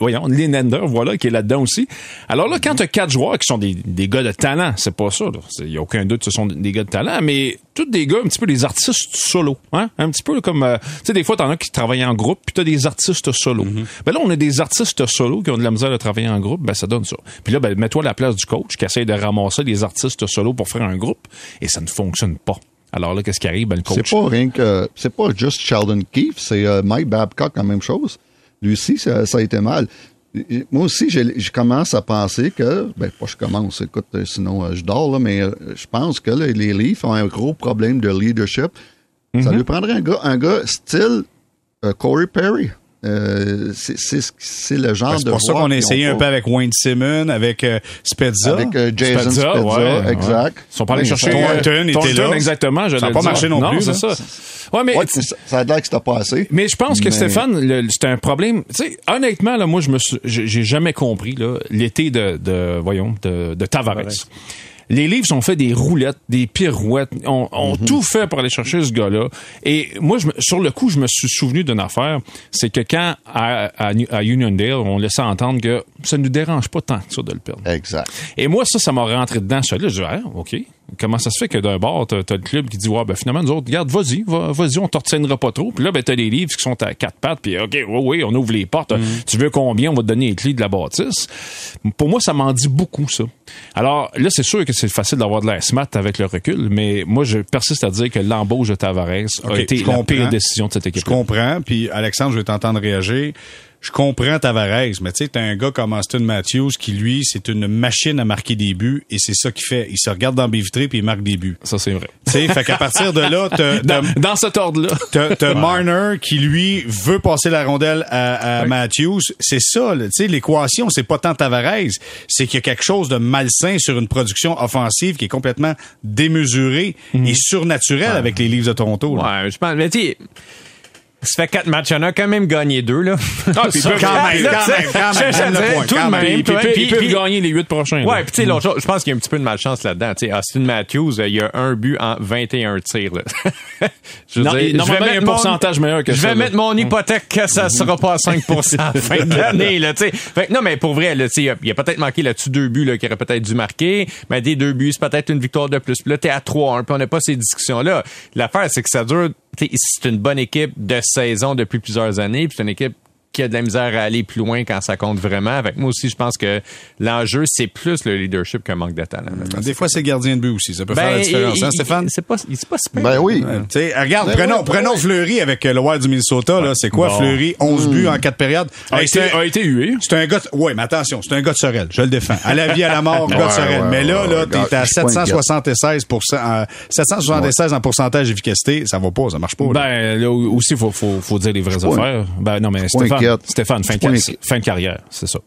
Speaker 2: voyons, Lenander, voilà, qui est là-dedans aussi. Alors là, quand t'as quatre joueurs qui sont des, des gars de talent, c'est pas ça, Il y a aucun doute, ce sont des gars de talent, mais tous des gars, un petit peu des artistes solo, hein? Un petit peu comme, euh, tu sais, des fois, t'en as qui travaillent en groupe, puis t'as des artistes solo.
Speaker 1: Mm-hmm.
Speaker 2: Ben là, on a des artistes solo qui ont de la misère de travailler en groupe, ben ça donne ça. Puis là, ben, mets-toi à la place du coach qui essaye de ramasser des artistes solo pour faire un groupe, et ça ne fonctionne pas. Alors là, qu'est-ce qui arrive? Ben, le coach.
Speaker 3: C'est pas rien que. C'est pas juste Sheldon Keefe, c'est euh, Mike Babcock, la même chose. Lui aussi, ça, ça a été mal. Moi aussi, je commence à penser que. Ben, pas je commence, écoute, euh, sinon euh, je dors, là, mais euh, je pense que là, les Leafs ont un gros problème de leadership. Ça lui prendrait un gars, un gars style Corey Perry. Euh, c'est- c'est c'est le genre
Speaker 1: Ben, c'est
Speaker 3: de
Speaker 1: pour ça qu'on a essayé un peu avec Wayne Simon, avec euh, Spezza.
Speaker 3: Avec euh, Jason
Speaker 2: Spezza,
Speaker 3: Spezza,
Speaker 2: ouais,
Speaker 3: exact.
Speaker 2: Ils sont pas allés chercher
Speaker 3: ça-
Speaker 1: Thornton
Speaker 2: euh,
Speaker 1: était là.
Speaker 2: exactement.
Speaker 1: Ça a
Speaker 2: j'allais
Speaker 1: pas marché non plus,
Speaker 2: c'est ça. Ouais, mais
Speaker 3: Ouais, mais ça, ça a l'air que c'était pas assez.
Speaker 2: mais je pense que Stéphane, c'est un problème. Tu sais, honnêtement, là, moi, je me suis, j'ai jamais compris là l'été de, de, voyons, de, de Tavares. Les livres ont fait des roulettes, des pirouettes, ont, ont
Speaker 3: Mhm.
Speaker 2: tout fait pour aller chercher ce gars-là. Et moi, je me- sur le coup, je me suis souvenu d'une affaire, c'est que quand à, à, à Uniondale, on laissait entendre que ça ne nous dérange pas tant que ça de le perdre.
Speaker 3: Exact.
Speaker 2: Et moi, ça, ça m'a rentré dedans. Ça, là, je dis, ah, OK. Comment ça se fait que d'un bord, t'as, t'as le club qui dit, ouais, ben finalement, nous autres, regarde, vas-y, va- vas-y, on t'ortiendra pas trop. Puis là, ben, t'as les livres qui sont à quatre pattes, puis OK, oui, oui, on ouvre les portes. Tu veux combien? On va te donner les clés de la bâtisse. Pour moi, ça m'en dit beaucoup, ça. Alors, là, c'est sûr que c'est facile d'avoir de l'air smart avec le recul, mais moi, je persiste à dire que l'embauche de Tavares a été
Speaker 1: je
Speaker 2: la pire décision de cette
Speaker 1: Je
Speaker 2: équipe.
Speaker 1: comprends, puis Alexandre, je vais t'entendre réagir. Je comprends Tavares, mais tu sais, t'as un gars comme Austin Matthews qui, lui, c'est une machine à marquer des buts et c'est ça qu'il fait. Il se regarde dans les vitrées puis il marque des buts.
Speaker 2: Ça, c'est vrai.
Speaker 1: Tu sais, fait qu'à partir de là, t'as-
Speaker 2: Dans, cet ordre-là.
Speaker 1: T'as t'as Marner qui, lui, veut passer la rondelle à, à Matthews. C'est ça, tu sais, l'équation, c'est pas tant Tavares, c'est qu'il y a quelque chose de malsain sur une production offensive qui est complètement démesurée et surnaturelle avec les Leafs de Toronto. là.
Speaker 4: Ouais, je pense, mais tu sais, ça fait quatre matchs, on a quand même gagné deux, là.
Speaker 2: Ah, puis
Speaker 1: Ça,
Speaker 2: ils peuvent-
Speaker 1: quand même, quand même, quand même,
Speaker 4: je
Speaker 1: point,
Speaker 4: tout
Speaker 1: quand même.
Speaker 4: même,
Speaker 2: Puis, puis,
Speaker 4: puis-
Speaker 2: ils peuvent
Speaker 4: puis-
Speaker 2: gagner les huit prochains.
Speaker 4: Ouais, puis tu sais, l'autre chose, je pense qu'il y a un petit peu de malchance là-dedans. Tu sais, Austin Matthews, euh, il y a un but en 21 tirs. Là. je veux
Speaker 2: Non,
Speaker 4: dire,
Speaker 2: il-
Speaker 4: je vais
Speaker 2: il un
Speaker 4: mettre mon-
Speaker 2: pourcentage meilleur que
Speaker 4: je vais mettre mon hypothèque que ça sera pas à 5 à la fin de l'année. Là, tu sais. Fait non, mais pour vrai, là, tu sais, il il a peut-être manqué là-dessus deux buts là, qu'il aurait peut-être dû marquer. Mais des deux buts, c'est peut-être une victoire de plus. Puis là, t'es à 3-1, puis on n'a pas ces discussions-là. L'affaire, c'est que ça dure... C'est une bonne équipe de saison depuis plusieurs années, puis c'est une équipe qui a de la misère à aller plus loin quand ça compte vraiment. Avec moi aussi, je pense que l'enjeu, c'est plus le leadership qu'un manque de talent.
Speaker 1: Des fois, c'est gardien de but aussi. Ça peut faire la
Speaker 4: Ben,
Speaker 1: différence,
Speaker 4: il-
Speaker 1: hein,
Speaker 4: il-
Speaker 1: Stéphane?
Speaker 4: C'est pas, c'est pas super.
Speaker 3: Ben oui.
Speaker 1: Ouais, tu sais, regarde,
Speaker 3: Ben
Speaker 1: prenons,
Speaker 3: ouais,
Speaker 1: prenons. Fleury avec euh, le Wild du Minnesota. Là, c'est quoi
Speaker 2: Bon.
Speaker 1: Fleury? 11 buts en 4 périodes.
Speaker 2: a,
Speaker 1: Hey,
Speaker 2: été,
Speaker 1: c'est un-
Speaker 2: a été hué.
Speaker 1: C'est un gars, de- ouais, mais attention, c'est un gars de Sorel. Je le défends. À la vie, à la mort, gars de Sorel.
Speaker 3: ouais,
Speaker 1: mais là,
Speaker 3: ouais,
Speaker 1: là,
Speaker 3: ouais,
Speaker 1: t'es à
Speaker 3: je suis pas inquiet.
Speaker 1: 776 euh, 776 en pourcentage d'efficacité. Ça va pas, ça marche pas. là.
Speaker 2: Ben, là aussi, il faut, faut, faut dire les vraies affaires. Ben, non, mais
Speaker 3: pas
Speaker 2: Stéphane, fin, de, fin carrière, c'est ça.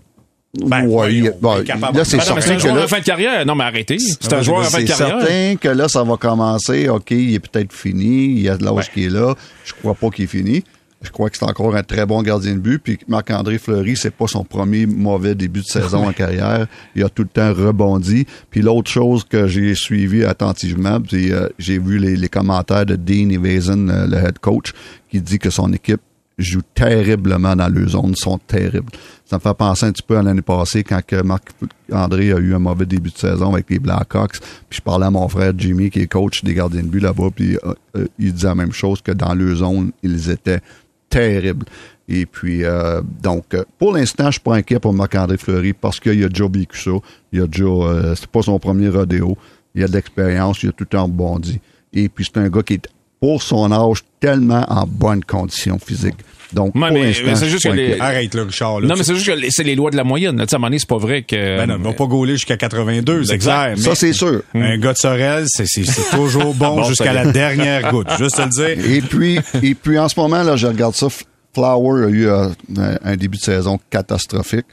Speaker 1: Ben,
Speaker 3: ouais,
Speaker 1: voyons,
Speaker 3: il- bon,
Speaker 1: capable.
Speaker 3: là, c'est
Speaker 1: Ben
Speaker 2: Ben
Speaker 3: certain
Speaker 2: un
Speaker 3: que
Speaker 2: joueur
Speaker 3: là,
Speaker 2: fin de carrière. Non, mais arrêtez. C'est un
Speaker 1: Ouais,
Speaker 2: joueur en fin de carrière.
Speaker 3: certain que là, ça va commencer. OK, il est peut-être fini. Il y a de l'âge qui est là. Je crois pas qu'il est fini. Je crois que c'est encore un très bon gardien de but. Puis Marc-André Fleury, c'est pas son premier mauvais début de saison en carrière. Il a tout le temps rebondi. Puis l'autre chose que j'ai suivi attentivement, euh, j'ai vu les, les commentaires de Dean Evason, euh, le head coach, qui dit que son équipe joue terriblement dans le zone, sont terribles. Ça me fait penser un petit peu à l'année passée quand que Marc-André a eu un mauvais début de saison avec les Blackhawks. Puis je parlais à mon frère Jimmy, qui est coach des gardiens de but là-bas, puis euh, euh, il disait la même chose que dans le zone, ils étaient terribles. Et puis, euh, donc, pour l'instant, je suis pas inquiet pour Marc-André Fleury parce qu'il a déjà vécu ça. Il a déjà, euh, c'est pas son premier rodéo. Il a de l'expérience, il a tout le temps rebondi. Et puis, c'est un gars qui est, pour son âge, tellement en bonne condition physique. Donc,
Speaker 2: mais- mais c'est juste que les-.
Speaker 1: Arrête, là, Richard. là.
Speaker 2: Non,
Speaker 1: Tu-
Speaker 2: mais c'est juste que c'est les lois de la moyenne. là. Tu sais, à un moment donné, c'est pas vrai que.
Speaker 1: Ben non, il va pas gauler jusqu'à 82, c'est
Speaker 2: Exact.
Speaker 1: clair. mais
Speaker 3: Ça, c'est sûr.
Speaker 1: Un gars de Sorel, c'est toujours bon,
Speaker 2: Bon,
Speaker 1: jusqu'à la dernière goutte. Juste te le dire.
Speaker 3: Et puis, et puis en ce moment, là, je regarde ça. Flower a eu euh, un, un début de saison catastrophique.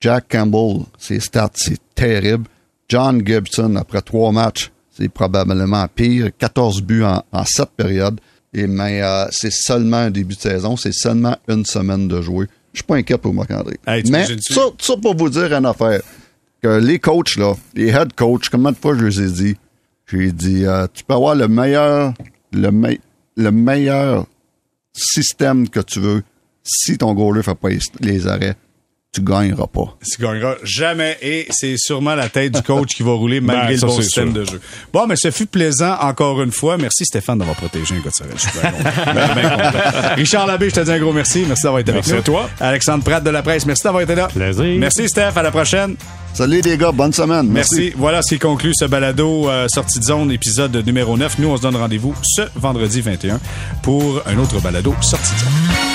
Speaker 3: Jack Campbell, ses stats, c'est terrible. John Gibson, après trois matchs, c'est probablement pire. 14 buts en, en sept périodes. Et mais euh, c'est seulement un début de saison, c'est seulement une semaine de jouer. Je suis pas inquiet pour Marc-André.
Speaker 1: Hey,
Speaker 3: mais ça, ça pour vous dire une affaire. Que les coachs, là, les head coachs, combien de fois je les ai dit? J'ai dit, euh, tu peux avoir le meilleur, le, me- le meilleur système que tu veux. Si ton goaler fait pas les arrêts, tu gagneras pas.
Speaker 1: Tu gagneras jamais et c'est sûrement la tête du coach qui va rouler malgré
Speaker 2: Ben,
Speaker 1: le
Speaker 2: ça,
Speaker 1: bon système
Speaker 2: sûr.
Speaker 1: de jeu. Bon, mais ce fut plaisant encore une fois. Merci Stéphane d'avoir protégé un gars de Sorel. Je suis bien content. Ben, ben content. Richard Labbé, je te dis un gros merci. Merci d'avoir été
Speaker 2: Merci
Speaker 1: avec nous.
Speaker 2: à toi.
Speaker 1: Alexandre Pratt de la presse, merci d'avoir été là.
Speaker 4: Plaisir.
Speaker 1: Merci Steph, à la prochaine.
Speaker 3: Salut les gars, bonne semaine.
Speaker 1: Merci. Voilà ce qui conclut ce balado euh, sortie de zone épisode numéro 9. Nous, on se donne rendez-vous ce vendredi 21 pour un autre balado sortie de zone.